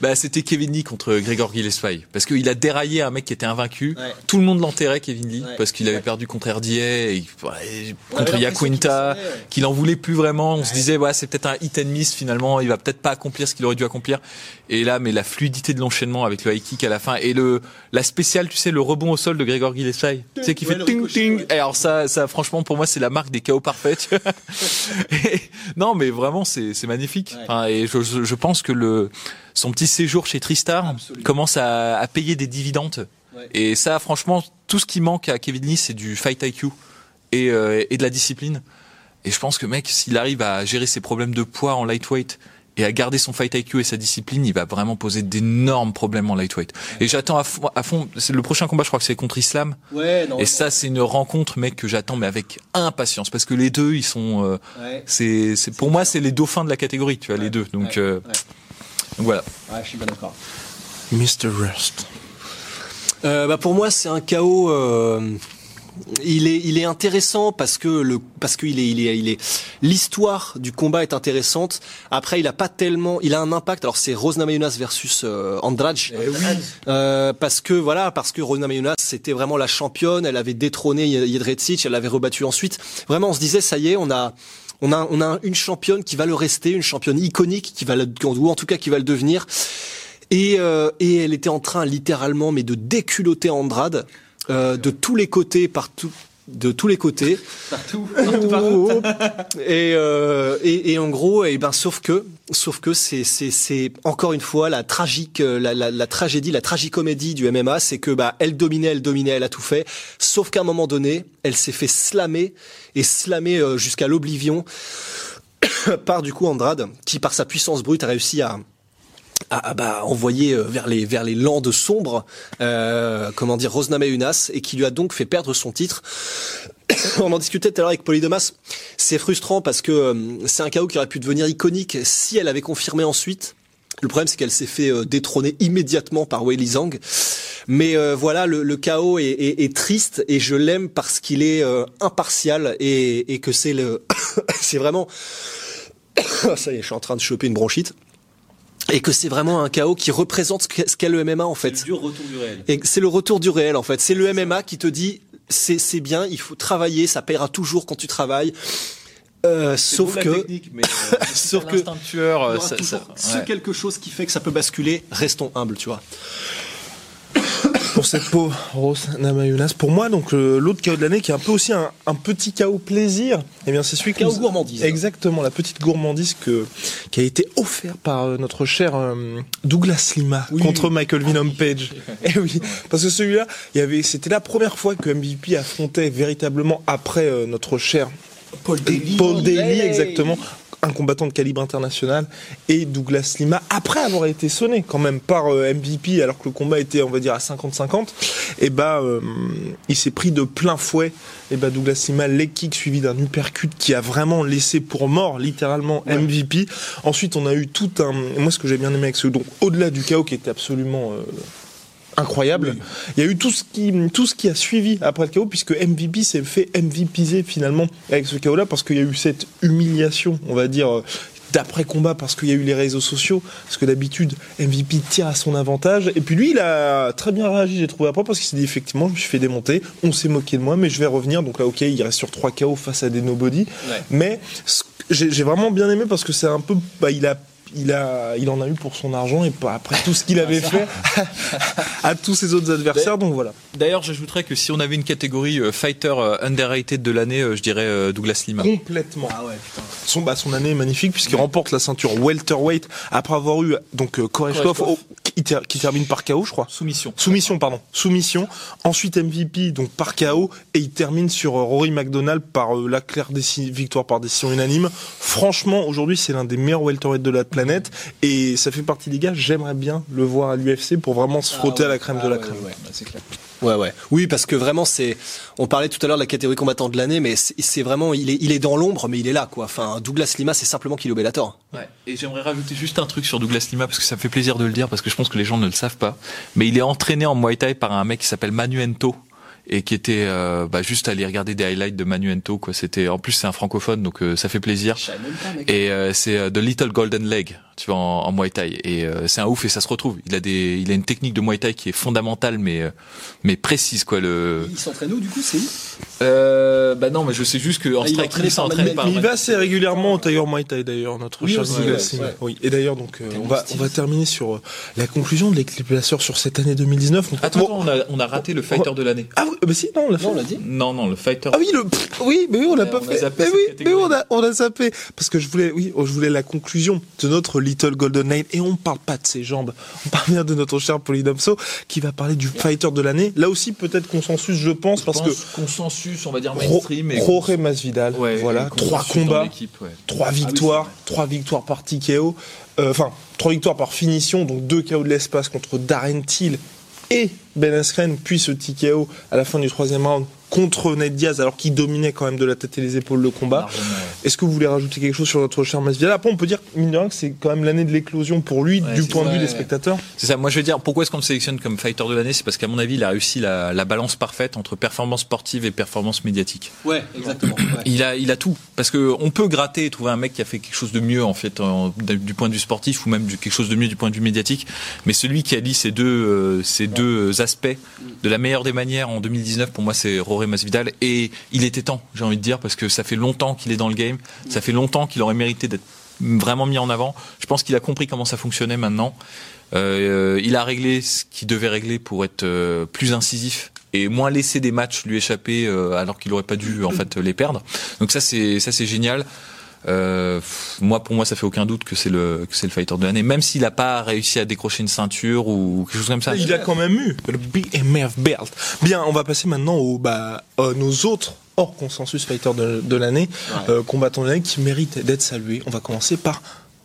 Bah c'était Kevin Lee contre Gregor Gillespie parce qu'il a déraillé un mec qui était invaincu. Ouais. Tout le monde l'enterrait Kevin Lee Ouais. parce qu'il avait perdu contre RDA et, ouais, contre Yaquinta, qu'il en voulait plus vraiment. On se disait ouais c'est peut-être un hit and miss finalement. Il va peut-être pas accomplir ce qu'il aurait dû accomplir. Et là mais la fluidité de l'enchaînement avec le high kick à la fin et le la spéciale tu sais le rebond au sol de Gregor Gillespie, tu sais qui fait ting ting. Et alors ça ça franchement pour moi c'est la marque des chaos parfaits. Et- non mais vraiment c'est magnifique. Ouais. Enfin, et je, je, je pense que le son petit séjour chez Tristar Absolument. commence à, à payer des dividendes. Ouais. Et ça franchement tout ce qui manque à Kevin Lee c'est du fight IQ et, euh, et de la discipline. Et je pense que mec, s'il arrive à gérer ses problèmes de poids en lightweight et à garder son fight IQ et sa discipline, il va vraiment poser d'énormes problèmes en lightweight. Et j'attends à fond, à fond c'est le prochain combat, je crois que c'est contre Islam. Ouais, non. Et ça, c'est une rencontre, mec, que j'attends, mais avec impatience, parce que les deux, ils sont, euh, Ouais, c'est, c'est pour moi, c'est les dauphins de la catégorie, tu vois, les deux. Donc, ouais, euh, ouais. donc voilà. ouais, je suis bien d'accord. Mr. Rust. Euh, bah pour moi, c'est un chaos. euh, il est, il est intéressant parce que le, parce qu'il est, il est, il est. L'histoire du combat est intéressante. Après, il a pas tellement, il a un impact. Alors c'est Rosna Mayunas versus euh, Andrade. Euh, parce que voilà, parce que Rosna Mayunas c'était vraiment la championne. Elle avait détrôné Jedrzejczyk, elle l'avait rebattu ensuite. Vraiment, on se disait ça y est, on a. On a, on a une championne qui va le rester, une championne iconique qui va le, ou en tout cas qui va le devenir. Et, euh, et elle était en train littéralement, mais de déculotter Andrade euh, de tous les côtés, partout, de tous les côtés. Partout. Et, euh, et, et en gros, et ben sauf que, sauf que c'est c'est c'est encore une fois la tragique, euh, la, la, la tragédie, la tragicomédie du MMA, c'est que bah elle dominait, elle dominait, elle a tout fait. Sauf qu'à un moment donné, elle s'est fait slammer et slammer euh, jusqu'à l'oblivion par du coup Andrade, qui par sa puissance brute a réussi à à, à, bah, envoyer euh, vers les vers les landes sombres, euh, comment dire, Rosna Mayunas, et qui lui a donc fait perdre son titre. On en discutait tout à l'heure avec Polydomas. C'est frustrant parce que euh, c'est un chaos qui aurait pu devenir iconique si elle avait confirmé ensuite. Le problème, c'est qu'elle s'est fait euh, détrôner immédiatement par Wei Zhang. Mais euh, voilà, le, le chaos est, est- est triste et je l'aime parce qu'il est impartial et, et que c'est le, c'est vraiment, ça y est, je suis en train de choper une bronchite. Et que c'est vraiment un chaos qui représente ce qu'est le MMA en fait. dur retour du réel. Et c'est le retour du réel en fait. C'est le MMA qui te dit c'est c'est bien, il faut travailler, ça paiera toujours quand tu travailles. Euh, sauf que Sauf que- euh, ça, ça- ce quelque chose qui fait que ça peut basculer. Restons humbles, tu vois. Pour cette pauvre Rose Namajunas. Pour moi, donc euh, l'autre chaos de l'année qui est un peu aussi un, un petit chaos plaisir, eh bien c'est celui que Chaos nous- gourmandise. Exactement, la petite gourmandise que qui a été offert par euh, notre cher euh, Douglas Lima contre Michael Venom Page. Eh oui, parce que celui-là, il y avait, c'était la première fois que MVP affrontait véritablement après notre cher Paul Daly. Paul Daly, exactement. Un combattant de calibre international et Douglas Lima après avoir été sonné quand même par euh, MVP alors que le combat était on va dire à 50-50 et bah euh, il s'est pris de plein fouet. Et bah Douglas Lima leg kick suivi d'un uppercut qui a vraiment laissé pour mort littéralement MVP ensuite on a eu tout un moi ce que j'ai bien aimé avec ce donc au-delà du chaos qui était absolument euh, incroyable. Il y a eu tout ce qui tout ce qui a suivi après le chaos puisque MVP s'est fait MVPiser finalement avec ce chaos là parce qu'il y a eu cette humiliation, on va dire d'après combat parce qu'il y a eu les réseaux sociaux parce que d'habitude MVP tire à son avantage. Et puis lui il a très bien réagi j'ai trouvé après parce qu'il s'est dit effectivement je me suis fait démonter on s'est moqué de moi mais je vais revenir. Donc là ok il reste sur trois KO face à des nobody. Mais j'ai vraiment bien aimé parce que c'est un peu bah, il a il a, il en a eu pour son argent et pas après tout ce qu'il avait fait à tous ses autres adversaires. Donc voilà. D'ailleurs, j'ajouterais que si on avait une catégorie euh, fighter euh, underrated de l'année, euh, je dirais euh, Douglas Lima. Complètement. Son, bah, son année est magnifique puisqu'il remporte la ceinture welterweight après avoir eu donc euh, Koreshkov qui, ter- qui termine par KO, je crois. Soumission. Soumission, pardon. Soumission. Ensuite MVP, donc par KO. Et il termine sur euh, Rory McDonald par euh, la claire victoire par décision unanime. Franchement, aujourd'hui, c'est l'un des meilleurs welterweights de la planète. Et ça fait partie des gars, j'aimerais bien le voir à l'UFC pour vraiment se frotter à la crème de la crème. Ouais, ouais. Oui, parce que vraiment, c'est. On parlait tout à l'heure de la catégorie combattant de l'année, mais c'est vraiment, il est, il est dans l'ombre, mais il est là, quoi. Enfin, Douglas Lima, c'est simplement qu'il est au Bellator. Ouais. Et j'aimerais rajouter juste un truc sur Douglas Lima parce que ça me fait plaisir de le dire parce que je pense que les gens ne le savent pas. Mais il est entraîné en Muay Thai par un mec qui s'appelle Manuento et qui était euh, bah, juste à aller regarder des highlights de Manuento quoi. C'était en plus c'est un francophone donc euh, ça fait plaisir. Et euh, c'est euh, The Little Golden Leg, tu vois, en, en Muay Thai. Et euh, c'est un ouf et ça se retrouve. Il a des, il a une technique de Muay Thai qui est fondamentale mais euh, mais précise quoi. Le. Il s'entraîne où, du coup C'est où? Euh, bah non, mais je sais juste que en Ah, entraîné il s'entraîne par. Mais il va assez régulièrement au Tiger Muay Thai d'ailleurs, notre Oui, cher ouais, ouais. Oui. Et d'ailleurs, donc, euh, on va, on va terminer sur la conclusion de l'équipe Lasseur sur cette année 2019. Donc, Attends, bon- attends, on a, on a raté le fighter de l'année. Ah oui, bah si, non, on l'a fait. Non, on l'a dit. Non, non, le fighter. Ah oui, le, oui, mais oui, on l'a pas fait. zappé Mais oui, mais on a, on a zappé. Parce que je voulais, oui, je voulais la conclusion de notre Little Golden Knight. Et on parle pas de ses jambes. On parle bien de notre cher Polydomso qui va parler du fighter de l'année. Là aussi, peut-être consensus, je pense, parce que consensus, on va dire Ro- mainstream. et- Jorge Masvidal, Ouais, voilà, et trois combats. ouais. Trois victoires, trois victoires par TKO, euh, enfin trois victoires par finition, donc deux KO de l'espace contre Darren Till et Ben Askren, puis ce TKO à la fin du troisième round contre Ned Diaz, alors qu'il dominait quand même de la tête et les épaules le combat. Est-ce que vous voulez rajouter quelque chose sur notre cher Masvidal? Après, on peut dire mine de rien que c'est quand même l'année de l'éclosion pour lui, Ouais, du point de vue des spectateurs. C'est ça. Moi, je veux dire, pourquoi est-ce qu'on le sélectionne comme fighter de l'année? C'est parce qu'à mon avis, il a réussi la, la balance parfaite entre performance sportive et performance médiatique. Ouais, exactement. Il a, il a tout. Parce que on peut gratter et trouver un mec qui a fait quelque chose de mieux, en fait, en- du point de vue sportif ou même du, quelque chose de mieux du point de vue médiatique. Mais celui qui a dit ces deux, euh, ces deux aspects de la meilleure des manières en 2019, pour moi, c'est Et il était temps, j'ai envie de dire, parce que ça fait longtemps qu'il est dans le game. Ça fait longtemps qu'il aurait mérité d'être vraiment mis en avant. Je pense qu'il a compris comment ça fonctionnait maintenant. Euh, il a réglé ce qu'il devait régler pour être euh, plus incisif et moins laisser des matchs lui échapper euh, alors qu'il aurait pas dû en fait les perdre. Donc ça c'est ça c'est génial. Euh, moi pour moi ça fait aucun doute que c'est le que c'est le fighter de l'année même s'il a pas réussi à décrocher une ceinture ou quelque chose comme ça. Il a quand même eu le BMF belt. Bien, on va passer maintenant aux bah, euh, nos autres hors consensus fighter de, de l'année, euh, combattants de l'année qui méritent d'être salués. On va commencer par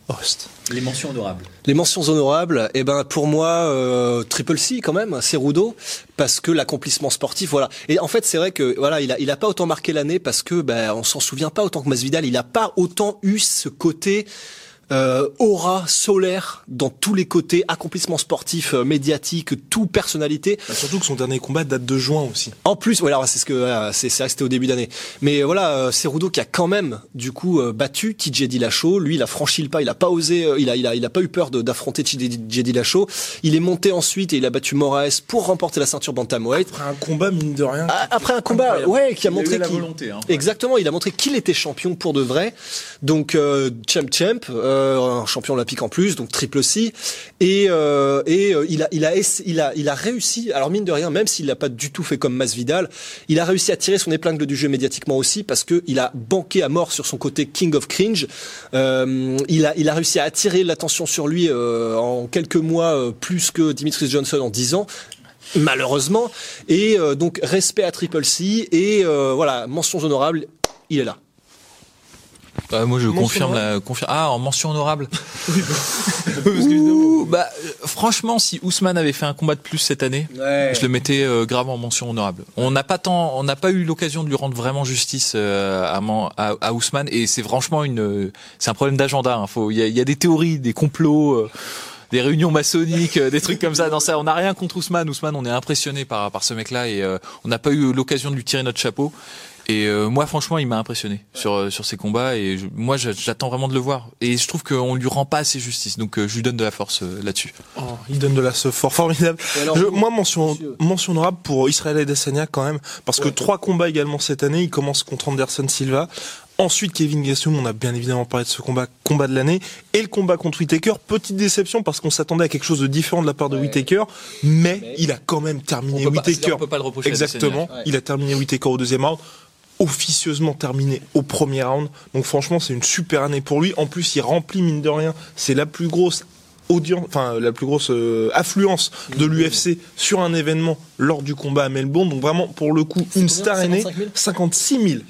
Host. Les mentions honorables. Les mentions honorables, eh ben pour moi euh, Triple C quand même, c'est Rudo parce que l'accomplissement sportif, voilà. Et en fait c'est vrai que voilà, il a il a pas autant marqué l'année parce que ben on s'en souvient pas autant que Masvidal, il a pas autant eu ce côté euh, aura solaire dans tous les côtés, accomplissement sportif, euh, médiatique, tout personnalité. Bah, surtout que son dernier combat date de juin aussi. En plus, voilà, c'est ce que voilà, c'est c'est vrai que c'était au début d'année. Mais euh, voilà, euh, Cerudo qui a quand même du coup euh, battu TJ Dillashaw. Lui, il a franchi le pas, il a pas osé, euh, il a il a il a pas eu peur d'affronter TJ Dillashaw. Il est monté ensuite et il a battu Moraes pour remporter la ceinture bantamweight. Après un combat, mine de rien. Ah, Après un combat, Incroyable. ouais, qui a Il a montré la volonté, hein. Exactement, il a montré qu'il était champion pour de vrai. Donc euh, champ champ, euh, un champion olympique en plus, donc triple C. Et euh, et euh, il a il a il a il a réussi. Alors mine de rien, même s'il l'a pas du tout fait comme Masvidal, il a réussi à tirer son épingle du jeu médiatiquement aussi parce que il a banqué à mort sur son côté king of cringe. Euh, il a il a réussi à attirer l'attention sur lui euh, en quelques mois euh, plus que Dimitri Johnson en 10 ans malheureusement. Et euh, donc respect à Triple C et euh, voilà mentions honorables, il est là. Bah, moi, je Mention confirme la confirme. Ah, en mention honorable. Qu'évidemment, Ouh, bah, euh, franchement, si Ousmane avait fait un combat de plus cette année, je le mettais euh, grave en mention honorable. On n'a pas tant, on n'a pas eu l'occasion de lui rendre vraiment justice euh, à, à, à Ousmane, et c'est franchement une, c'est un problème d'agenda. hein. Faut, il y a, il y a des théories, des complots. euh, des réunions maçonniques, des trucs comme ça. Dans ça, on n'a rien contre Ousmane. Ousmane, on est impressionné par par ce mec-là et euh, on n'a pas eu l'occasion de lui tirer notre chapeau. Et euh, moi, franchement, il m'a impressionné sur euh, sur ses combats et je- moi, j'attends vraiment de le voir. Et je trouve qu'on lui rend pas assez justice, donc euh, je lui donne de la force euh, là-dessus. Oh, il donne de la ce fort formidable. Alors, Je- moi, mention, monsieur mention honorable pour Israël Adesanya quand même, parce que trois combats également cette année. Il commence contre Anderson Silva. Ensuite, Kevin Gastelum, on a bien évidemment parlé de ce combat, combat de l'année, et le combat contre Whitaker. Petite déception parce qu'on s'attendait à quelque chose de différent de la part de Whitaker, mais, Mais- il a quand même terminé On peut pas- Whitaker. on peut pas le reprocher Exactement. Ouais. Il a terminé Whitaker au deuxième round officieusement terminé au premier round. Donc franchement, c'est une super année pour lui. En plus, il remplit mine de rien, c'est la plus grosse audience, enfin la plus grosse euh, affluence de l'UFC sur un événement lors du combat à Melbourne. Donc vraiment, pour le coup, une combien star aînée, 55 000 56 000,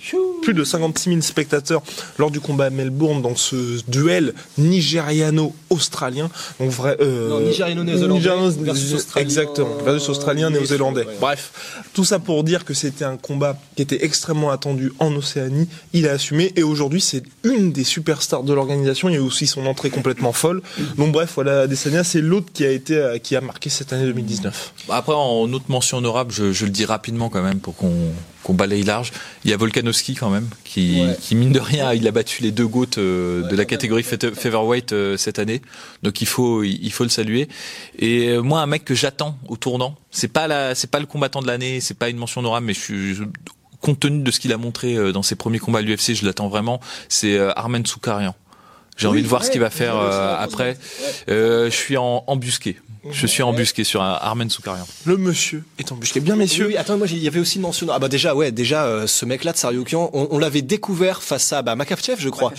plus de 56 000 spectateurs lors du combat à Melbourne dans ce duel nigériano-australien. Donc vrai, euh, Non, nigériano-néo-zélandais nigériano- versus australien, exactement, versus australien, mais- néo-zélandais. ouais. Bref, tout ça pour dire que c'était un combat qui était extrêmement attendu en Océanie. Il a assumé et aujourd'hui c'est une des superstars de l'organisation. Il y a aussi son entrée complètement folle. Donc bref, voilà, Adesanya, c'est l'autre qui a été euh, qui a marqué cette année 2019. Bah, Après, en autre mention honorable, je, je le dis rapidement quand même pour qu'on qu'on balaye large. Il y a Volkanovski quand même, qui, Ouais. qui mine de rien, il a battu les deux goats euh, de la catégorie fe- featherweight euh, cette année. Donc il faut il faut le saluer. Et euh, moi, un mec que j'attends au tournant, c'est pas la c'est pas le combattant de l'année, c'est pas une mention honorable, mais je suis compte tenu de ce qu'il a montré dans ses premiers combats à l'UFC, je l'attends vraiment. C'est Armen Soukarian. J'ai Oui, envie de voir ouais, ce qu'il va faire euh, après. Ouais. Euh, je suis en embusqué. Je suis embusqué sur un Armen Soukarian. Le monsieur est embusqué. Bien messieurs. Oui, oui, attends, moi il y avait aussi une mention. Ah bah déjà, ouais, déjà euh, ce mec-là de Sariokian, on, on l'avait découvert face à bah, je crois.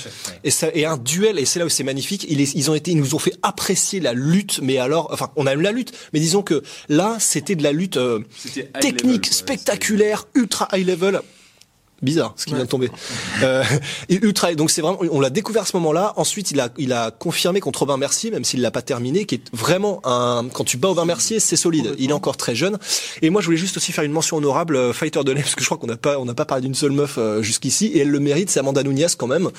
Et ça, et un duel, et c'est là où c'est magnifique. Ils ont été, ils nous ont fait apprécier la lutte, mais alors, enfin, on aime la lutte, mais disons que là, c'était de la lutte euh, technique, spectaculaire, ultra high level. Bizarre, ce qui vient de tomber. Euh, ultra. Donc c'est vraiment, on l'a découvert à ce moment-là. Ensuite, il a, il a confirmé contre Aubin Mercier, même s'il l'a pas terminé, qui est vraiment un. Quand tu bats Aubin Mercier, c'est solide. Il est encore très jeune. Et moi, je voulais juste aussi faire une mention honorable euh, fighter de l'année, parce que je crois qu'on n'a pas, on n'a pas parlé d'une seule meuf euh, jusqu'ici, et elle le mérite. C'est Amanda Nunes quand même,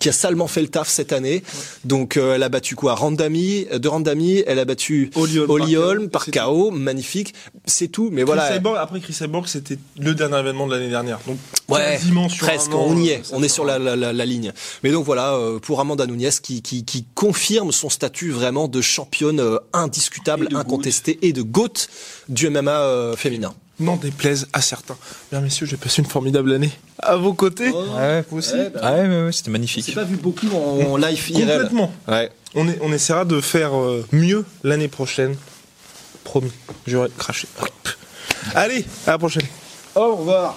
qui a salement fait le taf cette année. Donc euh, elle a battu quoi? Randami, euh, de Randami, elle a battu Holly par KO, magnifique. C'est tout. Mais Chris voilà. Cyborg, après Chris Cyborg, c'était le dernier événement de l'année dernière. Donc Ouais, quasiment sur presque, un an, on y est, on est sur la, la, la, la ligne. Mais donc voilà, euh, pour Amanda Nunes qui, qui, qui confirme son statut vraiment de championne euh, indiscutable, incontestée et de GOAT du MMA euh, féminin. N'en déplaise à certains. Bien messieurs, j'ai passé une formidable année à vos côtés. Ouais, Vous aussi Ah ouais, ouais, ouais, c'était magnifique. C'est pas vu beaucoup en, en live. Complètement. Ouais. On, est, on essaiera de faire mieux l'année prochaine. Promis. J'aurais craché. Allez, à la prochaine. Au revoir.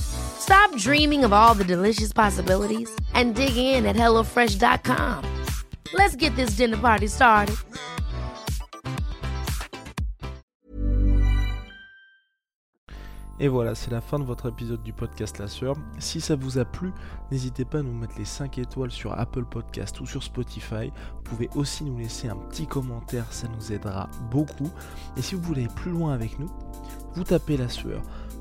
Stop dreaming of all the delicious possibilities and dig in at HelloFresh.com. Let's get this dinner party started. Et voilà, c'est la fin de votre épisode du podcast La Sœur. Si ça vous a plu, n'hésitez pas à nous mettre les 5 étoiles sur Apple Podcast ou sur Spotify. Vous pouvez aussi nous laisser un petit commentaire, ça nous aidera beaucoup. Et si vous voulez aller plus loin avec nous, vous tapez La Sueur